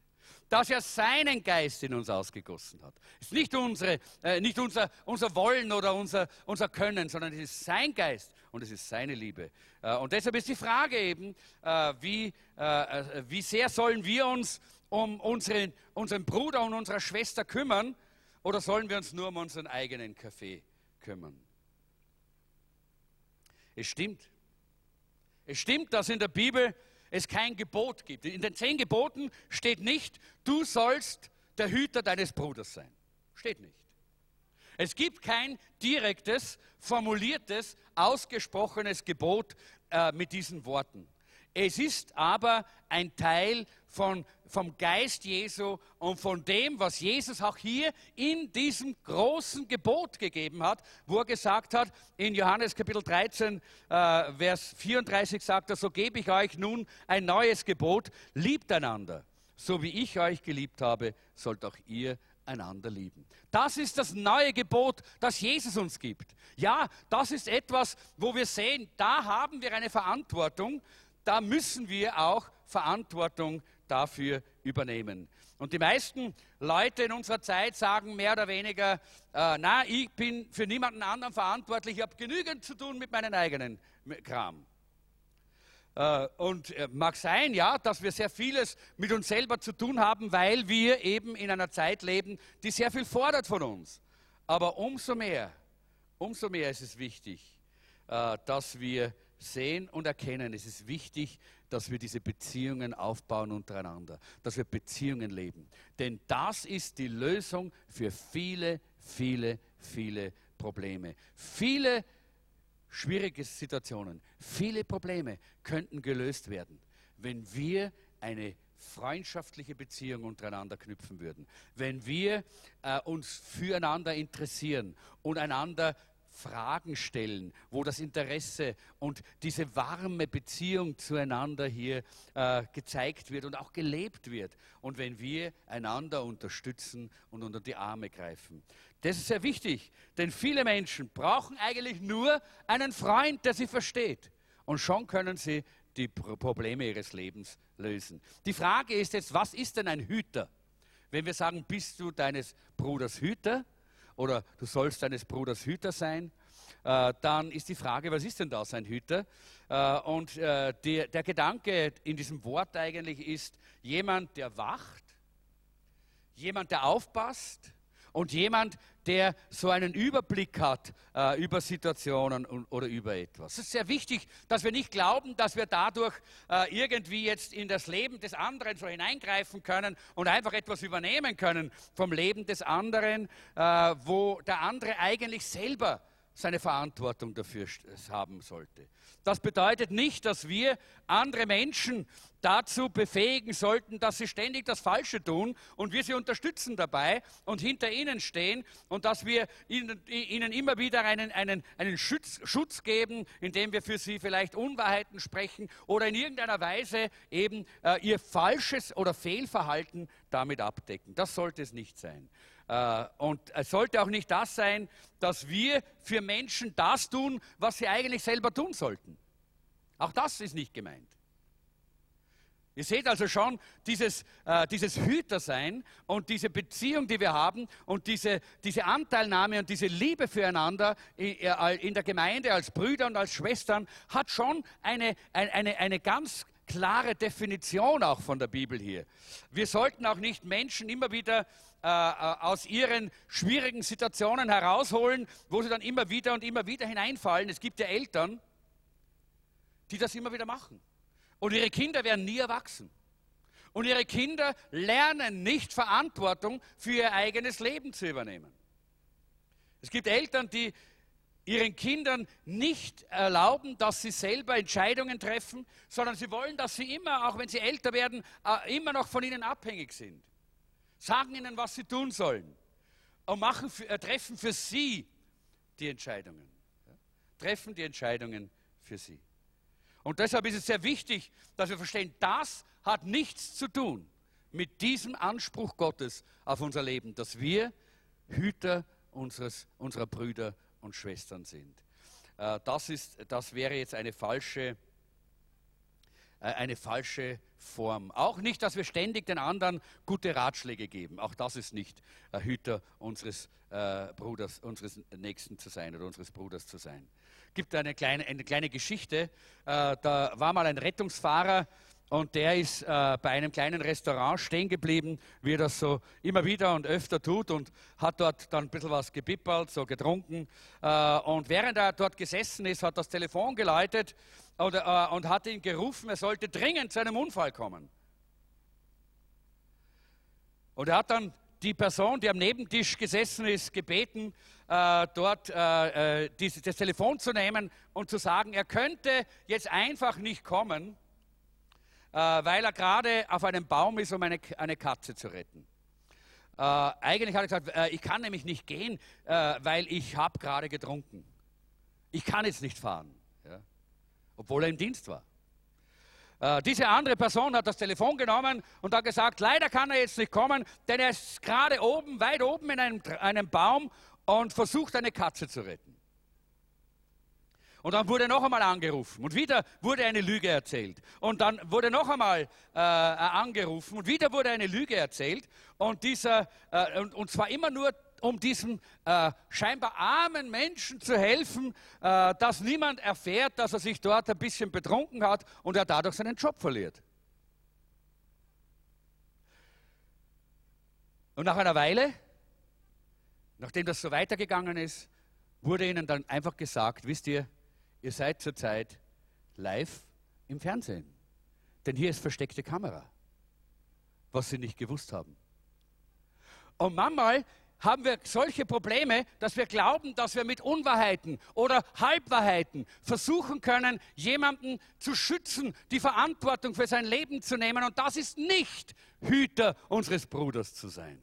dass er seinen Geist in uns ausgegossen hat. Es ist nicht, unsere, äh, nicht unser, unser Wollen oder unser, unser Können, sondern es ist sein Geist und es ist seine Liebe. Äh, und deshalb ist die Frage eben, äh, wie, äh, wie sehr sollen wir uns um unseren, unseren Bruder und unsere Schwester kümmern oder sollen wir uns nur um unseren eigenen Kaffee kümmern? Es stimmt. Es stimmt, dass in der Bibel es kein Gebot gibt. In den zehn Geboten steht nicht, du sollst der Hüter deines Bruders sein. Steht nicht. Es gibt kein direktes, formuliertes, ausgesprochenes Gebot äh, mit diesen Worten. Es ist aber ein Teil von, vom Geist Jesu und von dem, was Jesus auch hier in diesem großen Gebot gegeben hat, wo er gesagt hat, in Johannes Kapitel 13, äh, Vers 34 sagt er, so gebe ich euch nun ein neues Gebot, liebt einander. So wie ich euch geliebt habe, sollt auch ihr einander lieben. Das ist das neue Gebot, das Jesus uns gibt. Ja, das ist etwas, wo wir sehen, da haben wir eine Verantwortung, da müssen wir auch Verantwortung dafür übernehmen. Und die meisten Leute in unserer Zeit sagen mehr oder weniger, äh, na, ich bin für niemanden anderen verantwortlich, ich habe genügend zu tun mit meinem eigenen Kram. Äh, und äh, mag sein, ja, dass wir sehr vieles mit uns selber zu tun haben, weil wir eben in einer Zeit leben, die sehr viel fordert von uns. Aber umso mehr, umso mehr ist es wichtig, äh, dass wir sehen und erkennen, es ist wichtig, dass wir diese Beziehungen aufbauen untereinander, dass wir Beziehungen leben. Denn das ist die Lösung für viele, viele, viele Probleme. Viele schwierige Situationen, viele Probleme könnten gelöst werden, wenn wir eine freundschaftliche Beziehung untereinander knüpfen würden, wenn wir äh, uns füreinander interessieren und einander Fragen stellen, wo das Interesse und diese warme Beziehung zueinander hier äh, gezeigt wird und auch gelebt wird. Und wenn wir einander unterstützen und unter die Arme greifen. Das ist sehr wichtig, denn viele Menschen brauchen eigentlich nur einen Freund, der sie versteht. Und schon können sie die Probleme ihres Lebens lösen. Die Frage ist jetzt, was ist denn ein Hüter? Wenn wir sagen, bist du deines Bruders Hüter oder du sollst deines Bruders Hüter sein, äh, dann ist die Frage, was ist denn das ein Hüter? Äh, und äh, die, der Gedanke in diesem Wort eigentlich ist jemand, der wacht, jemand, der aufpasst und jemand, der so einen Überblick hat äh, über Situationen und, oder über etwas. Es ist sehr wichtig, dass wir nicht glauben, dass wir dadurch äh, irgendwie jetzt in das Leben des anderen so hineingreifen können und einfach etwas übernehmen können vom Leben des anderen, äh, wo der andere eigentlich selber seine Verantwortung dafür haben sollte. Das bedeutet nicht, dass wir andere Menschen dazu befähigen sollten, dass sie ständig das Falsche tun und wir sie unterstützen dabei und hinter ihnen stehen und dass wir ihnen, ihnen immer wieder einen, einen, einen Schutz, Schutz geben, indem wir für sie vielleicht Unwahrheiten sprechen oder in irgendeiner Weise eben äh, ihr falsches oder Fehlverhalten damit abdecken. Das sollte es nicht sein. Äh, und es sollte auch nicht das sein, dass wir für Menschen das tun, was sie eigentlich selber tun sollten. Auch das ist nicht gemeint. Ihr seht also schon dieses, äh, dieses Hütersein und diese Beziehung, die wir haben und diese, diese Anteilnahme und diese Liebe füreinander in, äh, in der Gemeinde als Brüder und als Schwestern hat schon eine, eine, eine ganz klare Definition auch von der Bibel hier. Wir sollten auch nicht Menschen immer wieder äh, äh, aus ihren schwierigen Situationen herausholen, wo sie dann immer wieder und immer wieder hineinfallen. Es gibt ja Eltern, die das immer wieder machen. Und ihre Kinder werden nie erwachsen. Und ihre Kinder lernen nicht Verantwortung für ihr eigenes Leben zu übernehmen. Es gibt Eltern, die ihren Kindern nicht erlauben, dass sie selber Entscheidungen treffen, sondern sie wollen, dass sie immer, auch wenn sie älter werden, äh, immer noch von ihnen abhängig sind sagen ihnen, was sie tun sollen und machen, äh, treffen für sie die Entscheidungen. Treffen die Entscheidungen für sie. Und deshalb ist es sehr wichtig, dass wir verstehen, das hat nichts zu tun mit diesem Anspruch Gottes auf unser Leben, dass wir Hüter unseres, unserer Brüder und Schwestern sind. Äh, das, ist, das wäre jetzt eine falsche eine falsche Form. Auch nicht, dass wir ständig den anderen gute Ratschläge geben. Auch das ist nicht Hüter unseres äh, Bruders, unseres Nächsten zu sein oder unseres Bruders zu sein. Es gibt eine kleine, eine kleine Geschichte. Äh, da war mal ein Rettungsfahrer, und der ist äh, bei einem kleinen Restaurant stehen geblieben, wie er das so immer wieder und öfter tut und hat dort dann ein bisschen was gepippert, so getrunken. Äh, und während er dort gesessen ist, hat das Telefon geläutet oder, äh, und hat ihn gerufen, er sollte dringend zu einem Unfall kommen. Und er hat dann die Person, die am Nebentisch gesessen ist, gebeten, äh, dort äh, äh dieses, das Telefon zu nehmen und zu sagen, er könnte jetzt einfach nicht kommen, äh, weil er gerade auf einem Baum ist, um eine, eine Katze zu retten. Äh, eigentlich hat er gesagt, ich kann nämlich nicht gehen, weil ich habe gerade getrunken. Ich kann jetzt nicht fahren obwohl er im Dienst war. Äh, diese andere Person hat das Telefon genommen und hat gesagt, leider kann er jetzt nicht kommen, denn er ist gerade oben, weit oben in einem, einem Baum und versucht eine Katze zu retten. Und dann wurde noch einmal angerufen und wieder wurde eine Lüge erzählt. Und dann wurde noch einmal äh, angerufen und wieder wurde eine Lüge erzählt. Und, dieser, äh, und, und zwar immer nur um diesem äh, scheinbar armen Menschen zu helfen, äh, dass niemand erfährt, dass er sich dort ein bisschen betrunken hat und er dadurch seinen Job verliert. Und nach einer Weile, nachdem das so weitergegangen ist, wurde ihnen dann einfach gesagt, wisst ihr, ihr seid zurzeit live im Fernsehen. Denn hier ist versteckte Kamera, was sie nicht gewusst haben. Und manchmal haben wir solche Probleme, dass wir glauben, dass wir mit Unwahrheiten oder Halbwahrheiten versuchen können, jemanden zu schützen, die Verantwortung für sein Leben zu nehmen. Und das ist nicht Hüter unseres Bruders zu sein.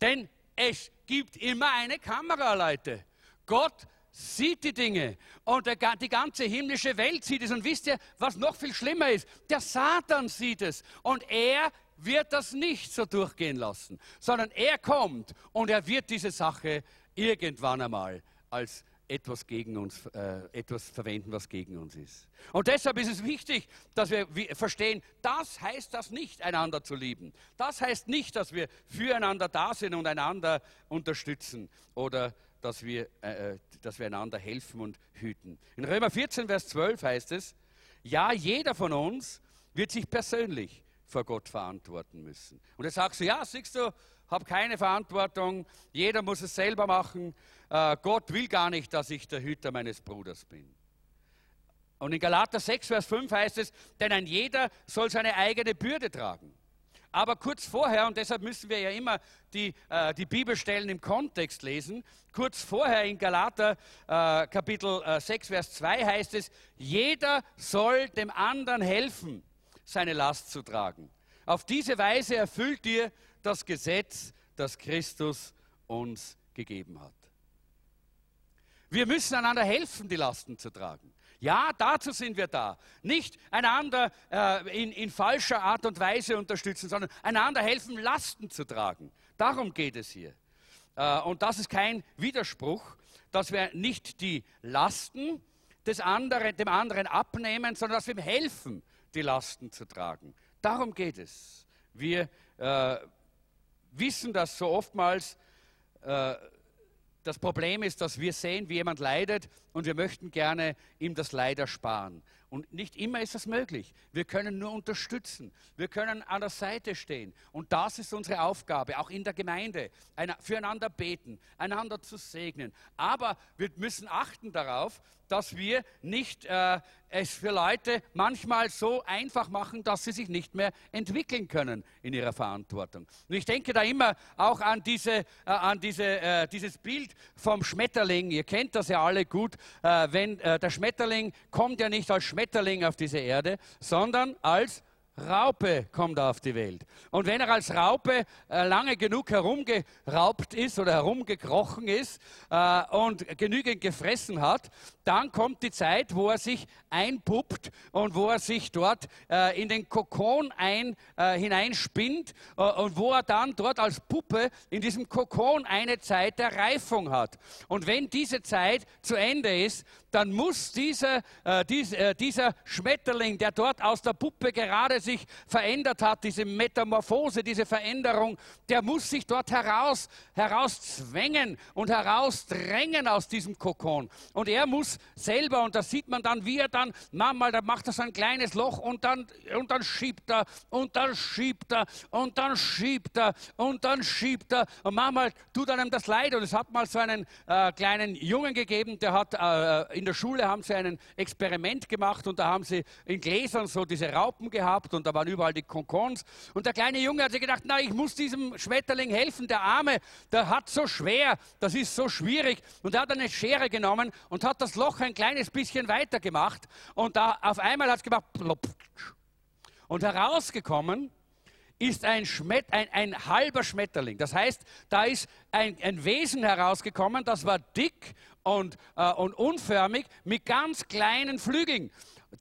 Denn es gibt immer eine Kamera, Leute. Gott sieht die Dinge und die ganze himmlische Welt sieht es. Und wisst ihr, was noch viel schlimmer ist? Der Satan sieht es und er wird das nicht so durchgehen lassen, sondern er kommt und er wird diese Sache irgendwann einmal als etwas gegen uns, äh, etwas verwenden, was gegen uns ist. Und deshalb ist es wichtig, dass wir verstehen, das heißt das nicht, einander zu lieben. Das heißt nicht, dass wir füreinander da sind und einander unterstützen oder dass wir, äh, äh dass wir einander helfen und hüten. In Römer 14, Vers 12 heißt es, ja, jeder von uns wird sich persönlich vor Gott verantworten müssen. Und er sagt so, ja, siehst du, habe keine Verantwortung, jeder muss es selber machen, äh, Gott will gar nicht, dass ich der Hüter meines Bruders bin. Und in Galater 6, Vers 5 heißt es, denn ein jeder soll seine eigene Bürde tragen. Aber kurz vorher, und deshalb müssen wir ja immer die, äh, die Bibelstellen im Kontext lesen, kurz vorher in Galater äh, Kapitel äh, 6, Vers 2 heißt es, jeder soll dem anderen helfen, seine Last zu tragen. Auf diese Weise erfüllt ihr das Gesetz, das Christus uns gegeben hat. Wir müssen einander helfen, die Lasten zu tragen. Ja, dazu sind wir da. Nicht einander äh, in, in falscher Art und Weise unterstützen, sondern einander helfen, Lasten zu tragen. Darum geht es hier. Äh, und das ist kein Widerspruch, dass wir nicht die Lasten des anderen, dem anderen abnehmen, sondern dass wir ihm helfen, die Lasten zu tragen. Darum geht es. Wir äh, wissen, dass so oftmals äh, das Problem ist, dass wir sehen, wie jemand leidet und wir möchten gerne ihm das Leid ersparen. Und nicht immer ist das möglich. Wir können nur unterstützen. Wir können an der Seite stehen. Und das ist unsere Aufgabe, auch in der Gemeinde, füreinander beten, einander zu segnen. Aber wir müssen achten darauf, dass wir nicht äh, es für Leute manchmal so einfach machen, dass sie sich nicht mehr entwickeln können in ihrer Verantwortung. Und ich denke da immer auch an, diese, äh, an diese, äh, dieses Bild vom Schmetterling. Ihr kennt das ja alle gut. Äh, wenn äh, der Schmetterling kommt ja nicht als Schmetterling auf diese Erde, sondern als Raupe kommt auf die Welt. Und wenn er als Raupe äh, lange genug herumgeraubt ist oder herumgekrochen ist äh, und genügend gefressen hat, dann kommt die Zeit, wo er sich einpuppt und wo er sich dort äh, in den Kokon ein, äh, hineinspinnt äh, und wo er dann dort als Puppe in diesem Kokon eine Zeit der Reifung hat. Und wenn diese Zeit zu Ende ist, dann muss dieser, äh, dies, äh, dieser Schmetterling, der dort aus der Puppe gerade sich verändert hat, diese Metamorphose, diese Veränderung, der muss sich dort heraus, herauszwängen und herausdrängen aus diesem Kokon. Und er muss selber, und das sieht man dann, wie er dann, manchmal, da macht er so ein kleines Loch und dann, und dann schiebt er und dann schiebt er und dann schiebt er und dann schiebt er und manchmal tut einem das leid. Und es hat mal so einen äh, kleinen Jungen gegeben, der hat äh, in der Schule haben sie ein Experiment gemacht und da haben sie in Gläsern so diese Raupen gehabt und da waren überall die Konkons. Und der kleine Junge hat sich gedacht, na, ich muss diesem Schmetterling helfen, der Arme, der hat so schwer, das ist so schwierig. Und er hat eine Schere genommen und hat das Loch ein kleines bisschen weiter gemacht und da auf einmal hat es gemacht. Und herausgekommen ist ein, Schmet ein, ein, halber Schmetterling. Das heißt, da ist ein, ein Wesen herausgekommen, das war dick und, äh, und unförmig mit ganz kleinen Flügeln.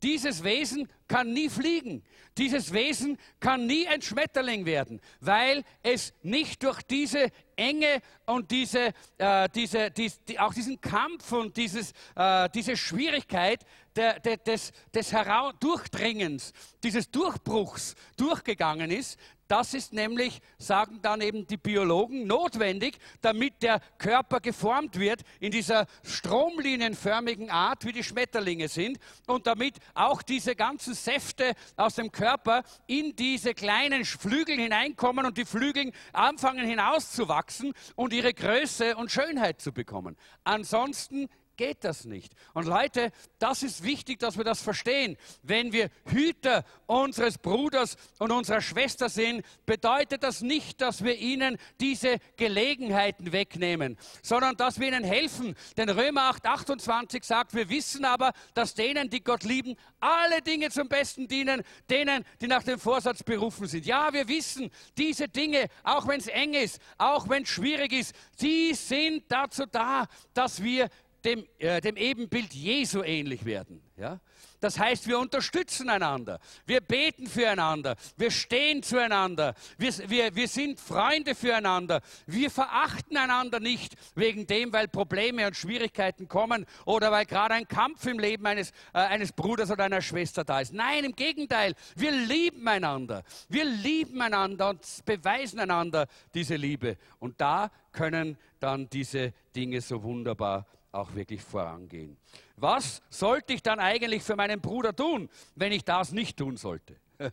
Dieses Wesen kann nie fliegen. Dieses Wesen kann nie ein Schmetterling werden, weil es nicht durch diese Enge und diese, äh, diese, dies, die, auch diesen Kampf und dieses, äh, diese Schwierigkeit der, der, des, des Durchdringens, dieses Durchbruchs durchgegangen ist, das ist nämlich, sagen dann eben die Biologen, notwendig, damit der Körper geformt wird in dieser stromlinienförmigen Art, wie die Schmetterlinge sind, und damit auch diese ganzen Säfte aus dem Körper in diese kleinen Flügel hineinkommen und die Flügel anfangen hinauszuwachsen und ihre Größe und Schönheit zu bekommen. Ansonsten geht das nicht. Und Leute, das ist wichtig, dass wir das verstehen. Wenn wir Hüter unseres Bruders und unserer Schwester sind, bedeutet das nicht, dass wir ihnen diese Gelegenheiten wegnehmen, sondern dass wir ihnen helfen. Denn Römer 8, 28 sagt, wir wissen aber, dass denen, die Gott lieben, alle Dinge zum Besten dienen, denen, die nach dem Vorsatz berufen sind. Ja, wir wissen, diese Dinge, auch wenn es eng ist, auch wenn es schwierig ist, die sind dazu da, dass wir dem, äh, dem Ebenbild Jesu ähnlich werden. Ja? Das heißt, wir unterstützen einander, wir beten füreinander, wir stehen zueinander, wir, wir, wir sind Freunde füreinander, wir verachten einander nicht wegen dem, weil Probleme und Schwierigkeiten kommen oder weil gerade ein Kampf im Leben eines, äh, eines Bruders oder einer Schwester da ist. Nein, im Gegenteil, wir lieben einander, wir lieben einander und beweisen einander diese Liebe. Und da können dann diese Dinge so wunderbar auch wirklich vorangehen. Was sollte ich dann eigentlich für meinen Bruder tun, wenn ich das nicht tun sollte? [LAUGHS]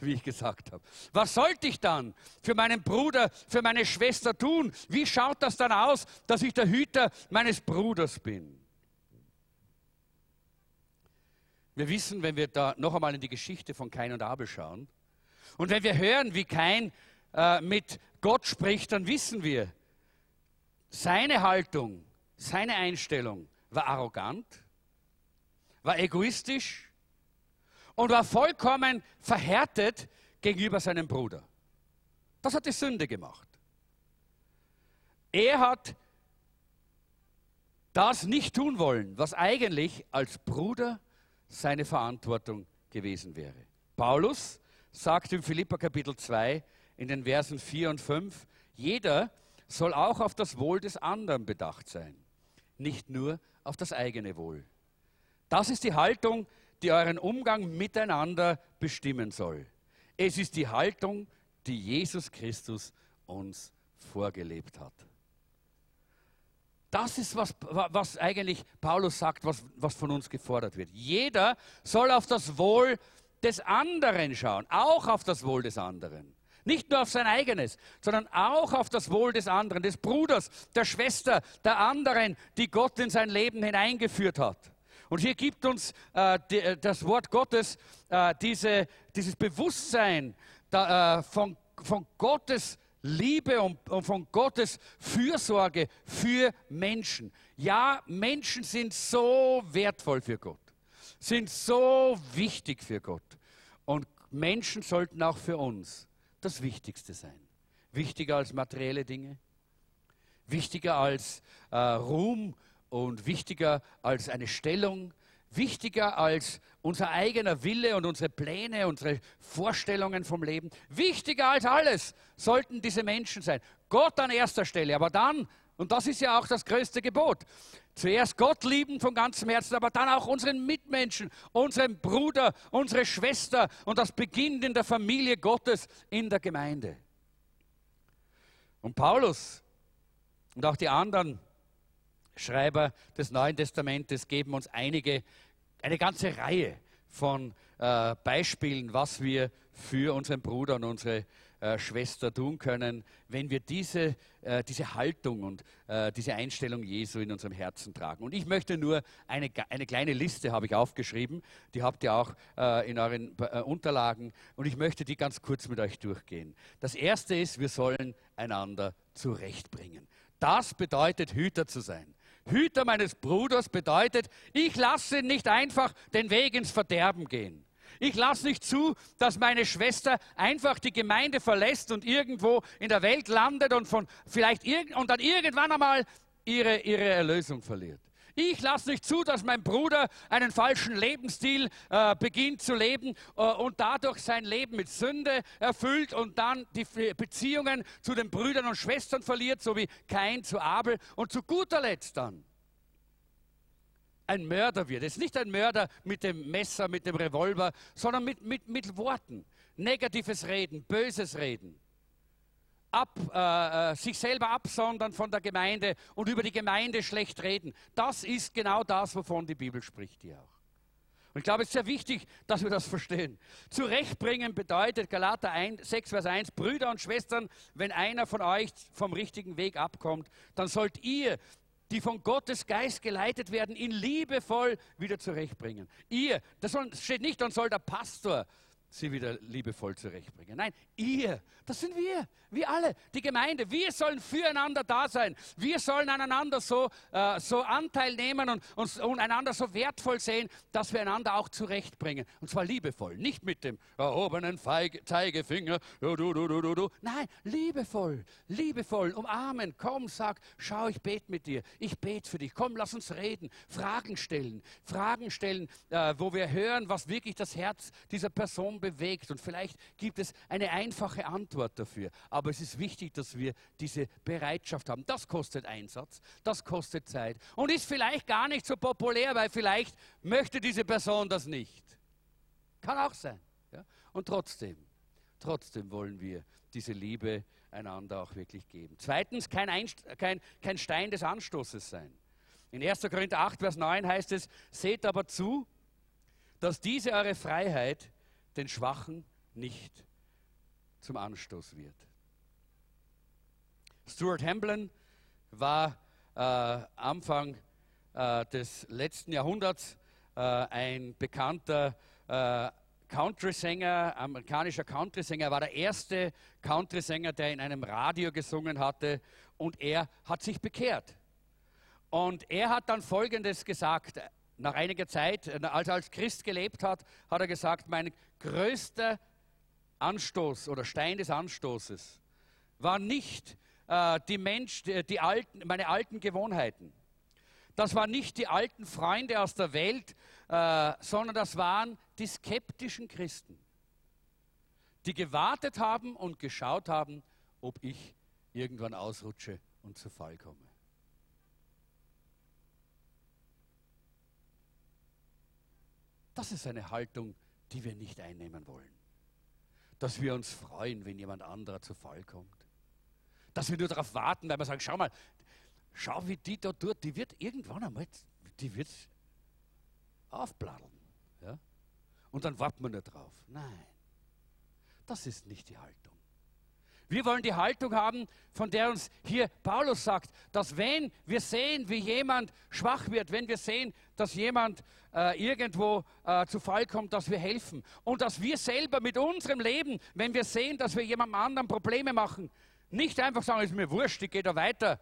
Wie ich gesagt habe. Was sollte ich dann für meinen Bruder, für meine Schwester tun? Wie schaut das dann aus, dass ich der Hüter meines Bruders bin? Wir wissen, wenn wir da noch einmal in die Geschichte von Kain und Abel schauen und wenn wir hören, wie Kain äh, mit Gott spricht, dann wissen wir, seine Haltung seine Einstellung war arrogant, war egoistisch und war vollkommen verhärtet gegenüber seinem Bruder. Das hat die Sünde gemacht. Er hat das nicht tun wollen, was eigentlich als Bruder seine Verantwortung gewesen wäre. Paulus sagt im Philippa Kapitel 2 in den Versen 4 und 5, jeder soll auch auf das Wohl des anderen bedacht sein nicht nur auf das eigene Wohl. Das ist die Haltung, die euren Umgang miteinander bestimmen soll. Es ist die Haltung, die Jesus Christus uns vorgelebt hat. Das ist, was, was eigentlich Paulus sagt, was, was von uns gefordert wird. Jeder soll auf das Wohl des anderen schauen, auch auf das Wohl des anderen. Nicht nur auf sein eigenes, sondern auch auf das Wohl des anderen, des Bruders, der Schwester, der anderen, die Gott in sein Leben hineingeführt hat. Und hier gibt uns äh, die, äh, das Wort Gottes äh, diese, dieses Bewusstsein da, äh, von, von Gottes Liebe und, und von Gottes Fürsorge für Menschen. Ja, Menschen sind so wertvoll für Gott, sind so wichtig für Gott. Und Menschen sollten auch für uns das Wichtigste sein. Wichtiger als materielle Dinge, wichtiger als äh, Ruhm und wichtiger als eine Stellung, wichtiger als unser eigener Wille und unsere Pläne, unsere Vorstellungen vom Leben. Wichtiger als alles sollten diese Menschen sein. Gott an erster Stelle, aber dann, und das ist ja auch das größte Gebot, Zuerst Gott lieben von ganzem Herzen, aber dann auch unseren Mitmenschen, unseren Bruder, unsere Schwester. Und das beginnt in der Familie Gottes, in der Gemeinde. Und Paulus und auch die anderen Schreiber des Neuen Testamentes geben uns einige, eine ganze Reihe von äh, Beispielen, was wir für unseren Bruder und unsere äh, Schwester tun können, wenn wir diese, äh, diese Haltung und äh, diese Einstellung Jesu in unserem Herzen tragen. Und ich möchte nur eine, eine kleine Liste habe ich aufgeschrieben, die habt ihr auch äh, in euren äh, Unterlagen und ich möchte die ganz kurz mit euch durchgehen. Das erste ist, wir sollen einander zurechtbringen. Das bedeutet Hüter zu sein. Hüter meines Bruders bedeutet, ich lasse nicht einfach den Weg ins Verderben gehen. Ich lasse nicht zu, dass meine Schwester einfach die Gemeinde verlässt und irgendwo in der Welt landet und, von vielleicht irg und dann irgendwann einmal ihre, ihre Erlösung verliert. Ich lasse nicht zu, dass mein Bruder einen falschen Lebensstil äh, beginnt zu leben äh, und dadurch sein Leben mit Sünde erfüllt und dann die Beziehungen zu den Brüdern und Schwestern verliert, so wie Kain zu Abel und zu guter Letzt dann ein Mörder wird. Es ist nicht ein Mörder mit dem Messer, mit dem Revolver, sondern mit, mit, mit Worten. Negatives Reden, böses Reden. Ab, äh, äh, sich selber absondern von der Gemeinde und über die Gemeinde schlecht reden. Das ist genau das, wovon die Bibel spricht hier auch. Und ich glaube, es ist sehr wichtig, dass wir das verstehen. Zurechtbringen bedeutet Galater 1, 6, Vers 1, Brüder und Schwestern, wenn einer von euch vom richtigen Weg abkommt, dann sollt ihr die von Gottes Geist geleitet werden, ihn liebevoll wieder zurechtbringen. Ihr, das steht nicht, dann soll der Pastor sie wieder liebevoll zurechtbringen. Nein, ihr, das sind wir, wir alle, die Gemeinde. Wir sollen füreinander da sein. Wir sollen aneinander so, äh, so Anteil nehmen und, und, und, einander so wertvoll sehen, dass wir einander auch zurechtbringen. Und zwar liebevoll, nicht mit dem erhobenen Feige, Zeigefinger. Du, du, du, du, du. Nein, liebevoll, liebevoll, umarmen. Komm, sag, schau, ich bete mit dir. Ich bete für dich. Komm, lass uns reden, Fragen stellen. Fragen stellen, äh, wo wir hören, was wirklich das Herz dieser Person bewegt. Und vielleicht gibt es eine einfache Antwort dafür. Aber es ist wichtig, dass wir diese Bereitschaft haben. Das kostet Einsatz, das kostet Zeit und ist vielleicht gar nicht so populär, weil vielleicht möchte diese Person das nicht. Kann auch sein. Ja? Und trotzdem, trotzdem wollen wir diese Liebe einander auch wirklich geben. Zweitens, kein, Einst kein, kein Stein des Anstoßes sein. In 1. Korinther 8, Vers 9 heißt es, seht aber zu, dass diese eure Freiheit den Schwachen nicht zum Anstoß wird. Stuart Hamblin war äh, Anfang äh, des letzten Jahrhunderts äh, ein bekannter äh, Country-Sänger, amerikanischer Country-Sänger. Er war der erste Country-Sänger, der in einem Radio gesungen hatte und er hat sich bekehrt. Und er hat dann Folgendes gesagt, nach einiger Zeit, als er als Christ gelebt hat, hat er gesagt, mein größter Anstoß oder Stein des Anstoßes war nicht äh, die Mensch, die, die alten, meine alten Gewohnheiten. Das waren nicht die alten Freunde aus der Welt, äh, sondern das waren die skeptischen Christen, die gewartet haben und geschaut haben, ob ich irgendwann ausrutsche und zu Fall komme. Das ist eine Haltung, die wir nicht einnehmen wollen dass wir uns freuen, wenn jemand anderer zu Fall kommt. Dass wir nur darauf warten, weil wir sagen, schau mal, schau, wie die da tut, die wird irgendwann einmal, die wird aufbladeln. Ja? Und dann warten wir nur drauf. Nein, das ist nicht die Haltung. Wir wollen die Haltung haben, von der uns hier Paulus sagt, dass wenn wir sehen, wie jemand schwach wird, wenn wir sehen, dass jemand äh, irgendwo äh, zu Fall kommt, dass wir helfen. Und dass wir selber mit unserem Leben, wenn wir sehen, dass wir jemandem anderen Probleme machen, nicht einfach sagen, ist mir wurscht, ich gehe da weiter,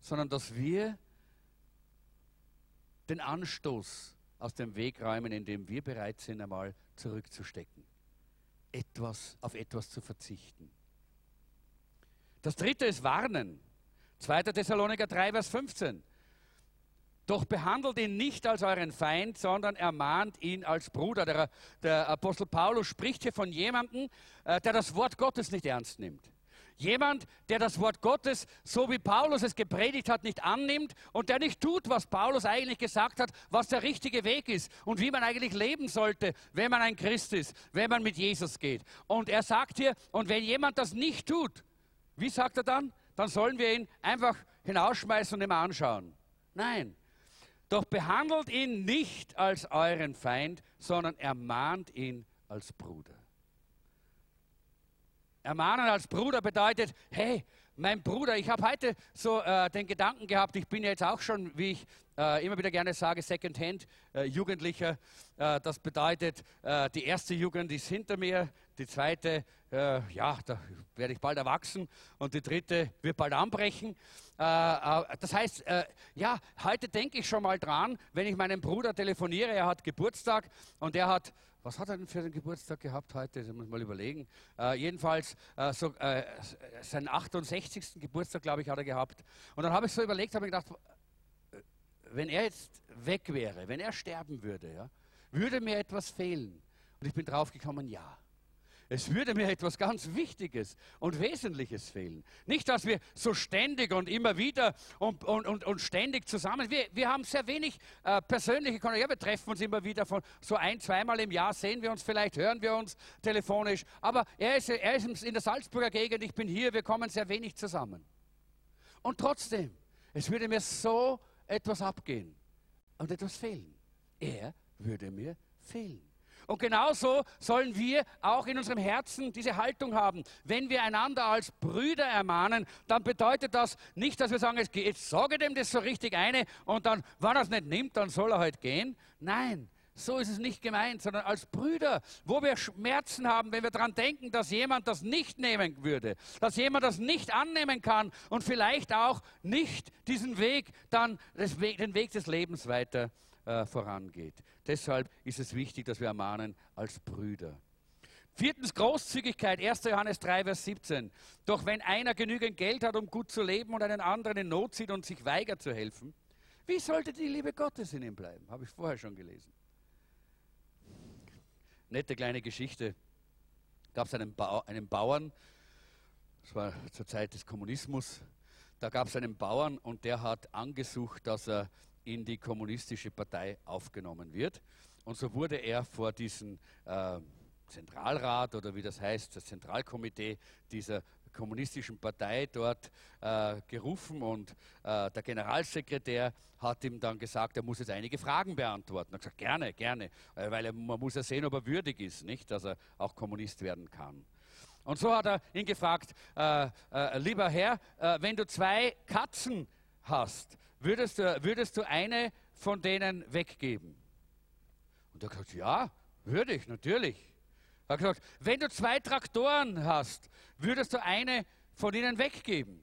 sondern dass wir den Anstoß aus dem Weg räumen, indem wir bereit sind, einmal zurückzustecken, etwas, auf etwas zu verzichten. Das dritte ist Warnen. 2. Thessaloniker 3, Vers 15. Doch behandelt ihn nicht als euren Feind, sondern ermahnt ihn als Bruder. Der, der Apostel Paulus spricht hier von jemandem, äh, der das Wort Gottes nicht ernst nimmt. Jemand, der das Wort Gottes, so wie Paulus es gepredigt hat, nicht annimmt und der nicht tut, was Paulus eigentlich gesagt hat, was der richtige Weg ist und wie man eigentlich leben sollte, wenn man ein Christ ist, wenn man mit Jesus geht. Und er sagt hier, und wenn jemand das nicht tut, wie sagt er dann? Dann sollen wir ihn einfach hinausschmeißen und ihm anschauen. Nein. Doch behandelt ihn nicht als euren Feind, sondern ermahnt ihn als Bruder. Ermahnen als Bruder bedeutet, hey, mein Bruder, ich habe heute so äh, den Gedanken gehabt, ich bin jetzt auch schon, wie ich äh, immer wieder gerne sage, Secondhand äh. Äh, das bedeutet, äh, die erste Jugend ist hinter mir, die zweite, äh, ja, da werde ich bald erwachsen und die dritte wird bald anbrechen. das heißt, ja, heute denke ich schon mal dran, wenn ich meinen Bruder telefoniere, er hat Geburtstag und er hat was hat er denn für den Geburtstag gehabt heute? Das muss ich mal überlegen. Äh, jedenfalls äh, so, äh, seinen 68. Geburtstag, glaube ich, hat er gehabt. Und dann habe ich so überlegt, habe ich gedacht, wenn er jetzt weg wäre, wenn er sterben würde, ja, würde mir etwas fehlen. Und ich bin draufgekommen, ja. Es würde mir etwas ganz Wichtiges und Wesentliches fehlen. Nicht, dass wir so ständig und immer wieder und, und, und, und ständig zusammen, wir, wir haben sehr wenig äh, persönliche Kontakte. Ja, wir treffen uns immer wieder von so ein, zweimal im Jahr, sehen wir uns vielleicht, hören wir uns telefonisch. Aber er ist, er ist in der Salzburger Gegend, ich bin hier, wir kommen sehr wenig zusammen. Und trotzdem, es würde mir so etwas abgehen und etwas fehlen. Er würde mir fehlen. Und genauso sollen wir auch in unserem Herzen diese Haltung haben. Wenn wir einander als Brüder ermahnen, dann bedeutet das nicht, dass wir sagen, jetzt sage dem das so richtig eine und dann, wenn er es nicht nimmt, dann soll er halt gehen. Nein, so ist es nicht gemeint, sondern als Brüder, wo wir Schmerzen haben, wenn wir daran denken, dass jemand das nicht nehmen würde, dass jemand das nicht annehmen kann und vielleicht auch nicht diesen Weg, dann den Weg des Lebens weiter äh, vorangeht. Deshalb ist es wichtig, dass wir ermahnen als Brüder. Viertens Großzügigkeit, 1. Johannes 3, Vers 17. Doch wenn einer genügend Geld hat, um gut zu leben und einen anderen in Not sieht und sich weigert zu helfen, wie sollte die Liebe Gottes in ihm bleiben? Habe ich vorher schon gelesen. Nette kleine Geschichte. Gab es einen, ba einen Bauern, das war zur Zeit des Kommunismus, da gab es einen Bauern und der hat angesucht, dass er in die kommunistische Partei aufgenommen wird. Und so wurde er vor diesen äh, Zentralrat oder wie das heißt, das Zentralkomitee dieser kommunistischen Partei dort äh, gerufen und äh, der Generalsekretär hat ihm dann gesagt, er muss jetzt einige Fragen beantworten. Er hat gesagt, gerne, gerne, äh, weil er, man muss ja sehen, ob er würdig ist, nicht, dass er auch Kommunist werden kann. Und so hat er ihn gefragt, äh, äh, lieber Herr, äh, wenn du zwei Katzen hast, würdest du, würdest du eine von denen weggeben? Und er hat gesagt, ja, würde ich, natürlich. Er hat gesagt, wenn du zwei Traktoren hast, würdest du eine von ihnen weggeben?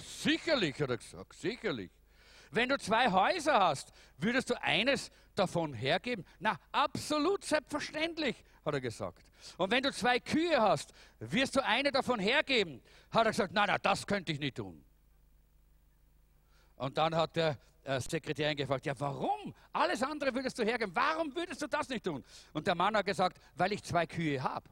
Sicherlich, hat er gesagt, sicherlich. Wenn du zwei Häuser hast, würdest du eines davon hergeben? Na, absolut selbstverständlich, hat er gesagt. Und wenn du zwei Kühe hast, wirst du eine davon hergeben? Hat er gesagt, nein, nein, das könnte ich nicht tun. Und dann hat der äh, Sekretärin gefragt, ja warum? Alles andere würdest du hergeben, warum würdest du das nicht tun? Und der Mann hat gesagt, weil ich zwei Kühe habe.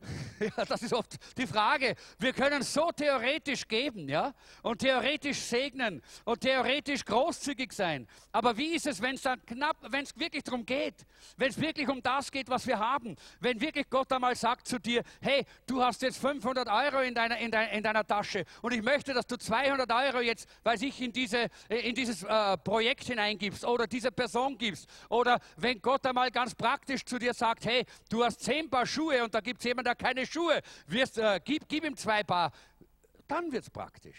[LAUGHS] Ja, das ist oft die Frage. Wir können so theoretisch geben, ja, und theoretisch segnen und theoretisch großzügig sein. Aber wie ist es, wenn es dann knapp, wenn es wirklich darum geht, wenn es wirklich um das geht, was wir haben, wenn wirklich Gott einmal sagt zu dir, hey, du hast jetzt 500 Euro in deiner, in, deiner, in deiner Tasche und ich möchte, dass du 200 Euro jetzt, weil ich in, diese, in dieses äh, Projekt hineingibst oder diese Person gibst oder wenn Gott einmal ganz praktisch zu dir sagt, hey, du hast 10 Paar Schuhe und da gibt es jemanden, der keine Schuhe, wirst, äh, gib, gib ihm zwei Paar, dann wird es praktisch.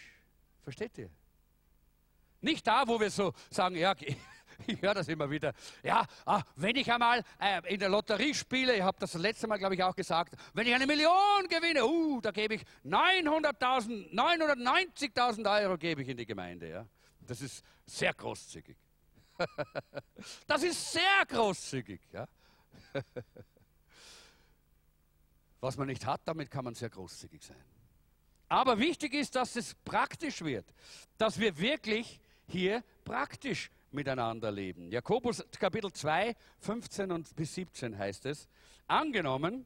Versteht ihr? Nicht da, wo wir so sagen, ja, [LAUGHS] ich höre das immer wieder. Ja, ah, wenn ich einmal äh, in der Lotterie spiele, ich habe das, das letzte Mal, glaube ich, auch gesagt, wenn ich eine Million gewinne, uh, da gebe ich 900.000, 990.000 Euro gebe ich in die Gemeinde. Ja? Das ist sehr großzügig. [LAUGHS] das ist sehr großzügig. Ja? [LAUGHS] Was man nicht hat, damit kann man sehr großzügig sein. Aber wichtig ist, dass es praktisch wird, dass wir wirklich hier praktisch miteinander leben. Jakobus Kapitel 2, 15 und bis 17 heißt es, angenommen,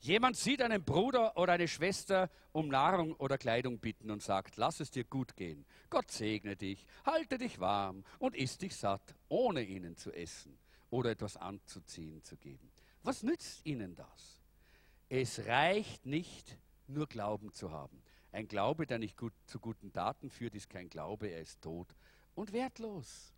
jemand sieht einen Bruder oder eine Schwester um Nahrung oder Kleidung bitten und sagt, lass es dir gut gehen, Gott segne dich, halte dich warm und isst dich satt, ohne ihnen zu essen oder etwas anzuziehen zu geben. Was nützt ihnen das? Es reicht nicht, nur Glauben zu haben. Ein Glaube, der nicht gut, zu guten Taten führt, ist kein Glaube, er ist tot und wertlos.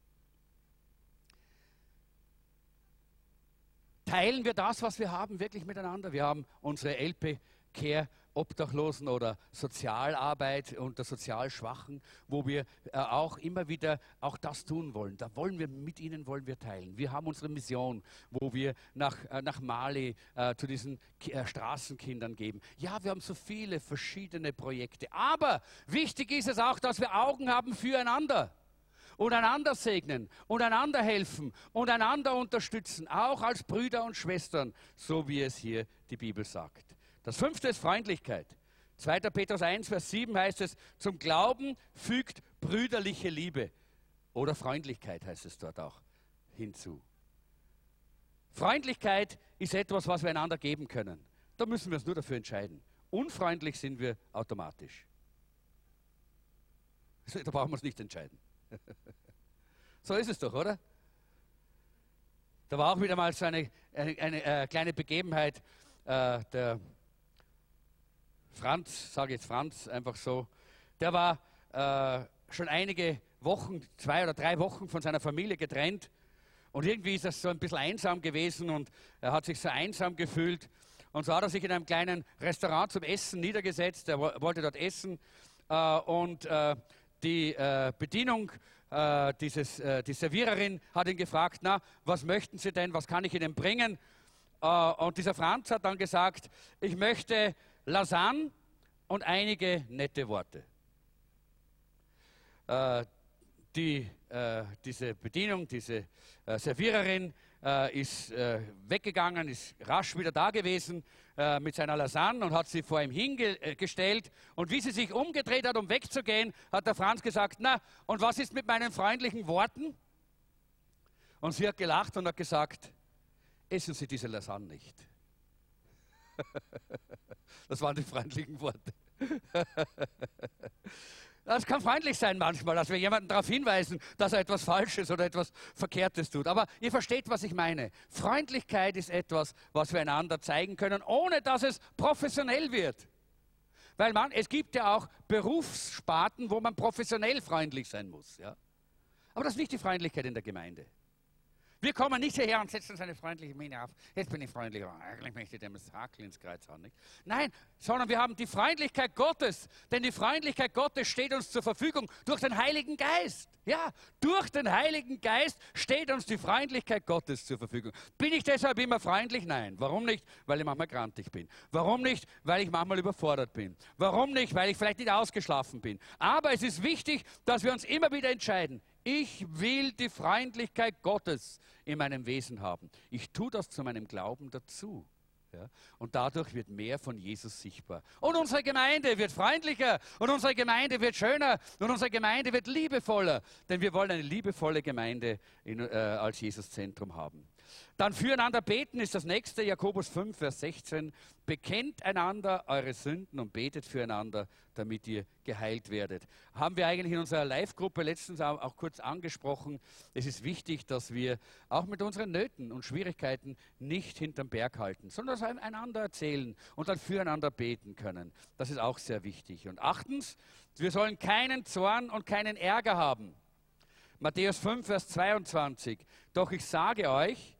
Teilen wir das, was wir haben, wirklich miteinander? Wir haben unsere LP Care Obdachlosen oder Sozialarbeit unter sozial Schwachen, wo wir äh, auch immer wieder auch das tun wollen. Da wollen wir mit ihnen wollen wir teilen. Wir haben unsere Mission, wo wir nach, äh, nach Mali äh, zu diesen äh, Straßenkindern geben. Ja, wir haben so viele verschiedene Projekte. Aber wichtig ist es auch, dass wir Augen haben füreinander und einander segnen und einander helfen und einander unterstützen, auch als Brüder und Schwestern, so wie es hier die Bibel sagt. Das fünfte ist Freundlichkeit. 2. Petrus 1, Vers 7 heißt es, zum Glauben fügt brüderliche Liebe oder Freundlichkeit heißt es dort auch hinzu. Freundlichkeit ist etwas, was wir einander geben können. Da müssen wir uns nur dafür entscheiden. Unfreundlich sind wir automatisch. [LAUGHS] Da brauchen wir uns nicht entscheiden. [LAUGHS] so ist es doch, oder? Da war auch wieder mal so eine, eine, eine äh, kleine Begebenheit. Äh, der Franz, sage jetzt Franz einfach so, der war äh, schon einige Wochen, zwei oder drei Wochen von seiner Familie getrennt. Und irgendwie ist das so ein bisschen einsam gewesen und er hat sich so einsam gefühlt. Und so hat er sich in einem kleinen Restaurant zum Essen niedergesetzt. Er wollte dort essen. Äh, und äh, die äh, Bedienung, dieses, die Serviererin hat ihn gefragt, na, was möchten Sie denn, was kann ich Ihnen bringen? Und dieser Franz hat dann gesagt, ich möchte Lasagne und einige nette Worte. Die, diese Bedienung, diese Serviererin ist weggegangen, ist rasch wieder da gewesen äh, mit seiner Lasagne und hat sie vor ihm hingestellt. Und wie sie sich umgedreht hat, um wegzugehen, hat der Franz gesagt, na, und was ist mit meinen freundlichen Worten? Und sie hat gelacht und hat gesagt, essen Sie diese Lasagne nicht. [LAUGHS] das waren die freundlichen Worte. [LAUGHS] Das kann freundlich sein manchmal, dass wir jemanden darauf hinweisen, dass er etwas Falsches oder etwas Verkehrtes tut. Aber ihr versteht, was ich meine. Freundlichkeit ist etwas, was wir einander zeigen können, ohne dass es professionell wird. Weil man, es gibt ja auch Berufssparten, wo man professionell freundlich sein muss. Ja? Aber das ist nicht die Freundlichkeit in der Gemeinde. Wir kommen nicht hierher und setzen uns eine freundliche Miene auf. Jetzt bin ich freundlich, aber eigentlich möchte ich dem Hakel ins Kreuz hauen. Nicht? Nein, sondern wir haben die Freundlichkeit Gottes. Denn die Freundlichkeit Gottes steht uns zur Verfügung durch den Heiligen Geist. Ja, durch den Heiligen Geist steht uns die Freundlichkeit Gottes zur Verfügung. Bin ich deshalb immer freundlich? Nein. Warum nicht? Weil ich manchmal grantig bin. Warum nicht? Weil ich manchmal überfordert bin. Warum nicht? Weil ich vielleicht nicht ausgeschlafen bin. Aber es ist wichtig, dass wir uns immer wieder entscheiden. Ich will die Freundlichkeit Gottes in meinem Wesen haben. Ich tue das zu meinem Glauben dazu. Ja? Und dadurch wird mehr von Jesus sichtbar. Und unsere Gemeinde wird freundlicher und unsere Gemeinde wird schöner und unsere Gemeinde wird liebevoller. Denn wir wollen eine liebevolle Gemeinde in, äh, als Jesus-Zentrum haben. Dann füreinander beten ist das nächste, Jakobus 5, Vers 16. Bekennt einander eure Sünden und betet füreinander, damit ihr geheilt werdet. Haben wir eigentlich in unserer Live-Gruppe letztens auch, kurz angesprochen. Es ist wichtig, dass wir auch mit unseren Nöten und Schwierigkeiten nicht hinterm Berg halten, sondern dass wir einander erzählen und dann füreinander beten können. Das ist auch sehr wichtig. Und achtens, wir sollen keinen Zorn und keinen Ärger haben. Matthäus 5, Vers 22. Doch ich sage euch,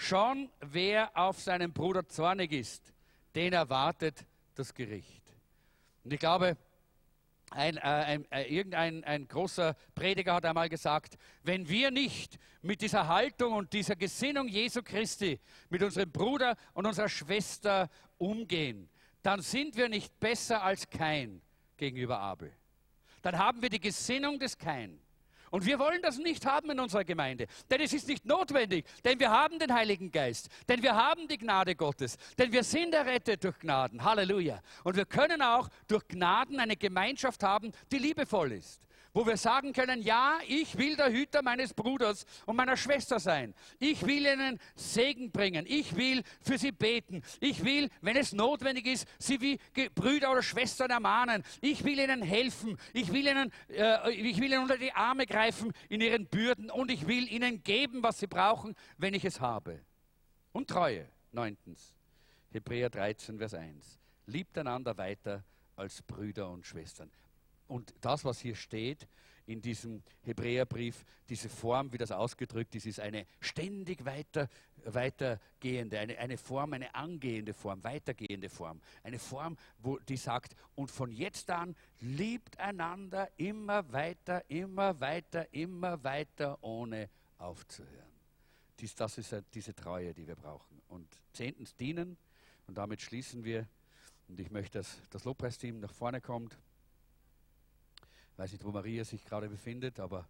Schon wer auf seinen Bruder zornig ist, den erwartet das Gericht. Und ich glaube, ein, äh, ein, äh, irgendein ein großer Prediger hat einmal gesagt, wenn wir nicht mit dieser Haltung und dieser Gesinnung Jesu Christi mit unserem Bruder und unserer Schwester umgehen, dann sind wir nicht besser als Kain gegenüber Abel. Dann haben wir die Gesinnung des Kain. Und wir wollen das nicht haben in unserer Gemeinde, denn es ist nicht notwendig, denn wir haben den Heiligen Geist, denn wir haben die Gnade Gottes, denn wir sind errettet durch Gnaden. Halleluja. Und wir können auch durch Gnaden eine Gemeinschaft haben, die liebevoll ist wo wir sagen können, ja, ich will der Hüter meines Bruders und meiner Schwester sein. Ich will ihnen Segen bringen. Ich will für sie beten. Ich will, wenn es notwendig ist, sie wie Brüder oder Schwestern ermahnen. Ich will ihnen helfen. Ich will ihnen, äh, ich will ihnen unter die Arme greifen in ihren Bürden und ich will ihnen geben, was sie brauchen, wenn ich es habe. Und Treue. Neuntens. Hebräer 13, Vers 1. Liebt einander weiter als Brüder und Schwestern. Und das, was hier steht in diesem Hebräerbrief, diese Form, wie das ausgedrückt ist, ist eine ständig weiter, weitergehende, eine, eine Form, eine angehende Form, weitergehende Form. Eine Form, wo die sagt, und von jetzt an liebt einander immer weiter, immer weiter, immer weiter, ohne aufzuhören. Dies, das ist diese Treue, die wir brauchen. Und zehntens dienen, und damit schließen wir. Und ich möchte, dass das Lobpreisteam nach vorne kommt. Ich weiß nicht, wo Maria sich gerade befindet, aber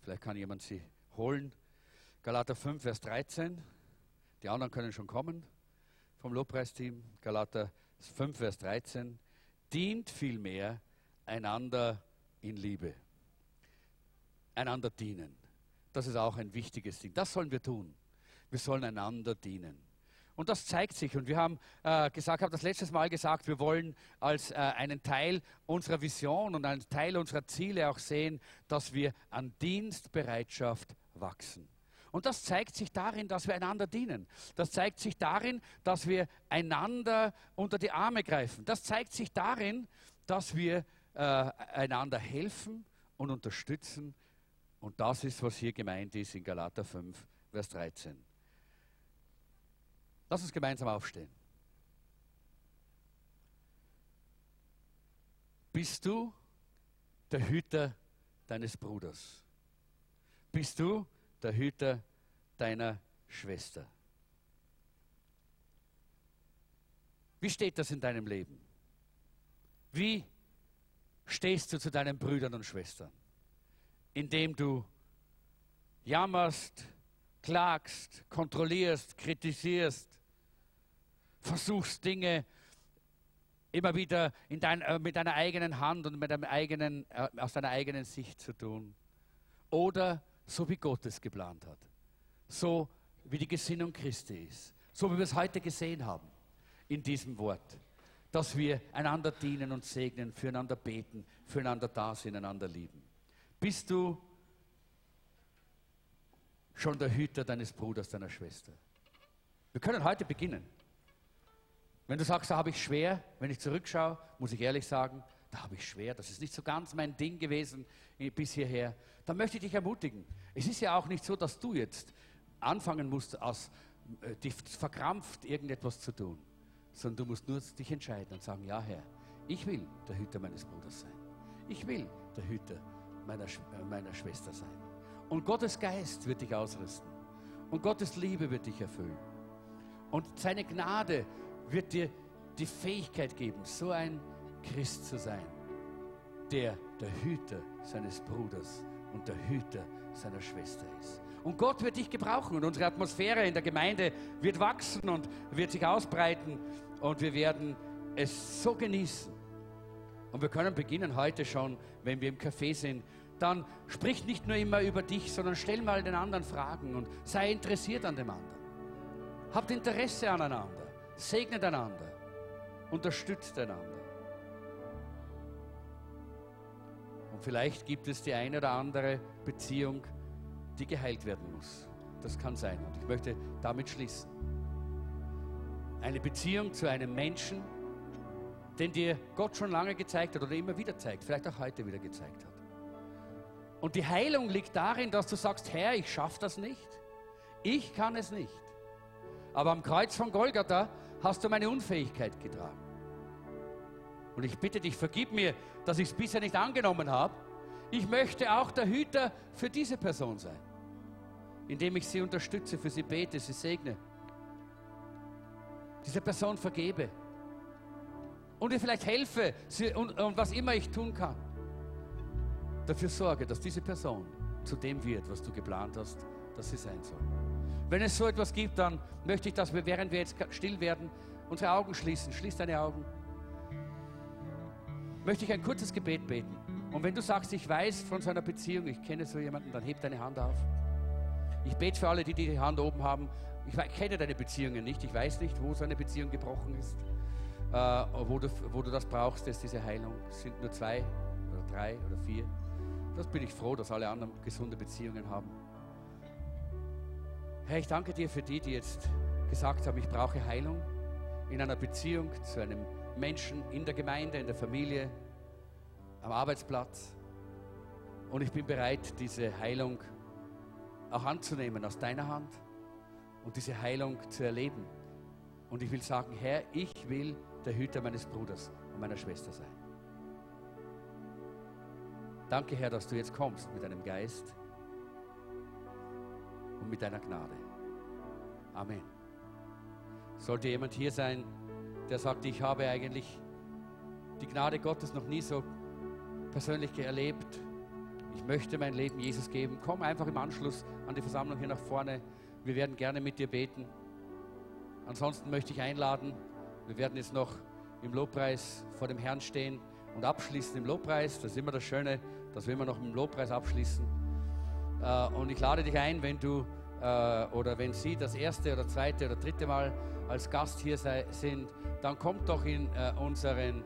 vielleicht kann jemand sie holen. Galater 5, Vers 13. Die anderen können schon kommen vom Lobpreisteam. Galater 5, Vers 13. Dient vielmehr einander in Liebe. Einander dienen. Das ist auch ein wichtiges Ding. Das sollen wir tun. Wir sollen einander dienen. Und das zeigt sich. Und wir haben äh, gesagt, habe das letztes Mal gesagt, wir wollen als äh, einen Teil unserer Vision und einen Teil unserer Ziele auch sehen, dass wir an Dienstbereitschaft wachsen. Und das zeigt sich darin, dass wir einander dienen. Das zeigt sich darin, dass wir einander unter die Arme greifen. Das zeigt sich darin, dass wir äh, einander helfen und unterstützen, Und das ist, was hier gemeint ist in Galater 5, Vers 13. Lass uns gemeinsam aufstehen. Bist du der Hüter deines Bruders? Bist du der Hüter deiner Schwester? Wie steht das in deinem Leben? Wie stehst du zu deinen Brüdern und Schwestern? Indem du jammerst, klagst, kontrollierst, kritisierst, versuchst Dinge immer wieder dein, äh, mit deiner eigenen Hand und mit deinem eigenen, äh, aus deiner eigenen Sicht zu tun. Oder so wie Gott es geplant hat. So wie die Gesinnung Christi ist. So wie wir es heute gesehen haben in diesem Wort. Dass wir einander dienen und segnen, füreinander beten, füreinander da sind, einander lieben. Bist du schon der Hüter deines Bruders, deiner Schwester? Wir können heute beginnen. Wenn du sagst, da habe ich schwer, wenn ich zurückschaue, muss ich ehrlich sagen, da habe ich schwer, das ist nicht so ganz mein Ding gewesen bis hierher, dann möchte ich dich ermutigen. Es ist ja auch nicht so, dass du jetzt anfangen musst, aus, äh, dich verkrampft irgendetwas zu tun, sondern du musst nur dich entscheiden und sagen, ja Herr, ich will der Hüter meines Bruders sein. Ich will der Hüter meiner, äh, meiner Schwester sein. Und Gottes Geist wird dich ausrüsten. Und Gottes Liebe wird dich erfüllen. Und seine Gnade wird dir die Fähigkeit geben, so ein Christ zu sein, der der Hüter seines Bruders und der Hüter seiner Schwester ist. Und Gott wird dich gebrauchen und unsere Atmosphäre in der Gemeinde wird wachsen und wird sich ausbreiten und wir werden es so genießen. Und wir können beginnen heute schon, wenn wir im Café sind, dann sprich nicht nur immer über dich, sondern stell mal den anderen Fragen und sei interessiert an dem anderen. Habt Interesse aneinander. Segnet einander. Unterstützt einander. Und vielleicht gibt es die eine oder andere Beziehung, die geheilt werden muss. Das kann sein. Und ich möchte damit schließen. Eine Beziehung zu einem Menschen, den dir Gott schon lange gezeigt hat oder immer wieder zeigt, vielleicht auch heute wieder gezeigt hat. Und die Heilung liegt darin, dass du sagst, Herr, ich schaffe das nicht. Ich kann es nicht. Aber am Kreuz von Golgatha hast du meine Unfähigkeit getragen. Und ich bitte dich, vergib mir, dass ich es bisher nicht angenommen habe. Ich möchte auch der Hüter für diese Person sein, indem ich sie unterstütze, für sie bete, sie segne. Diese Person vergebe. Und ihr vielleicht helfe sie, und, und was immer ich tun kann. Dafür sorge, dass diese Person zu dem wird, was du geplant hast, dass sie sein soll. Wenn es so etwas gibt, dann möchte ich, dass wir, während wir jetzt still werden, unsere Augen schließen. Schließ deine Augen. Möchte ich ein kurzes Gebet beten. Und wenn du sagst, ich weiß von so einer Beziehung, ich kenne so jemanden, dann heb deine Hand auf. Ich bete für alle, die die Hand oben haben. Ich kenne deine Beziehungen nicht. Ich weiß nicht, wo so eine Beziehung gebrochen ist. Äh, wo, du, wo du das brauchst, ist diese Heilung. Es sind nur zwei oder drei oder vier. Das bin ich froh, dass alle anderen gesunde Beziehungen haben. Herr, ich danke dir für die, die jetzt gesagt haben, ich brauche Heilung in einer Beziehung zu einem Menschen in der Gemeinde, in der Familie, am Arbeitsplatz. Und ich bin bereit, diese Heilung auch anzunehmen aus deiner Hand und diese Heilung zu erleben. Und ich will sagen, Herr, ich will der Hüter meines Bruders und meiner Schwester sein. Danke, Herr, dass du jetzt kommst mit deinem Geist und mit deiner Gnade. Amen. Sollte jemand hier sein, der sagt, ich habe eigentlich die Gnade Gottes noch nie so persönlich erlebt, ich möchte mein Leben Jesus geben, komm einfach im Anschluss an die Versammlung hier nach vorne. Wir werden gerne mit dir beten. Ansonsten möchte ich einladen, wir werden jetzt noch im Lobpreis vor dem Herrn stehen und abschließen im Lobpreis. Das ist immer das Schöne, dass wir immer noch im Lobpreis abschließen. Äh, und ich lade dich ein, wenn du äh, oder wenn Sie das erste oder zweite oder dritte Mal als Gast hier sind, dann kommt doch in äh, unseren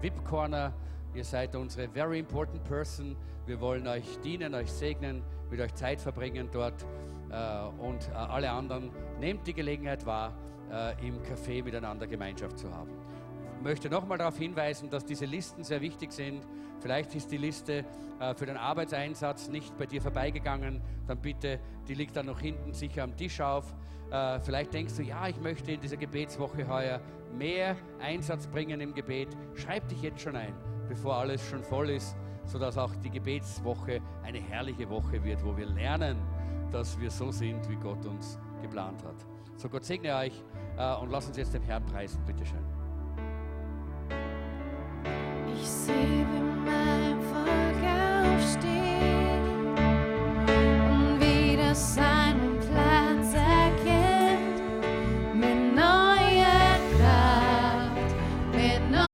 VIP-Corner. Ihr seid unsere very important person. Wir wollen euch dienen, euch segnen, mit euch Zeit verbringen dort. und alle anderen, nehmt die Gelegenheit wahr, im Café miteinander Gemeinschaft zu haben. Möchte nochmal darauf hinweisen, dass diese Listen sehr wichtig sind. Vielleicht ist die Liste äh, für den Arbeitseinsatz nicht bei dir vorbeigegangen. Dann bitte, die liegt dann noch hinten sicher am Tisch auf. Äh, vielleicht denkst du, ja, ich möchte in dieser Gebetswoche heuer mehr Einsatz bringen im Gebet. Schreib dich jetzt schon ein, bevor alles schon voll ist, sodass auch die Gebetswoche eine herrliche Woche wird, wo wir lernen, dass wir so sind, wie Gott uns geplant hat. So, Gott segne euch äh, und lass uns jetzt den Herrn preisen, bitteschön sun.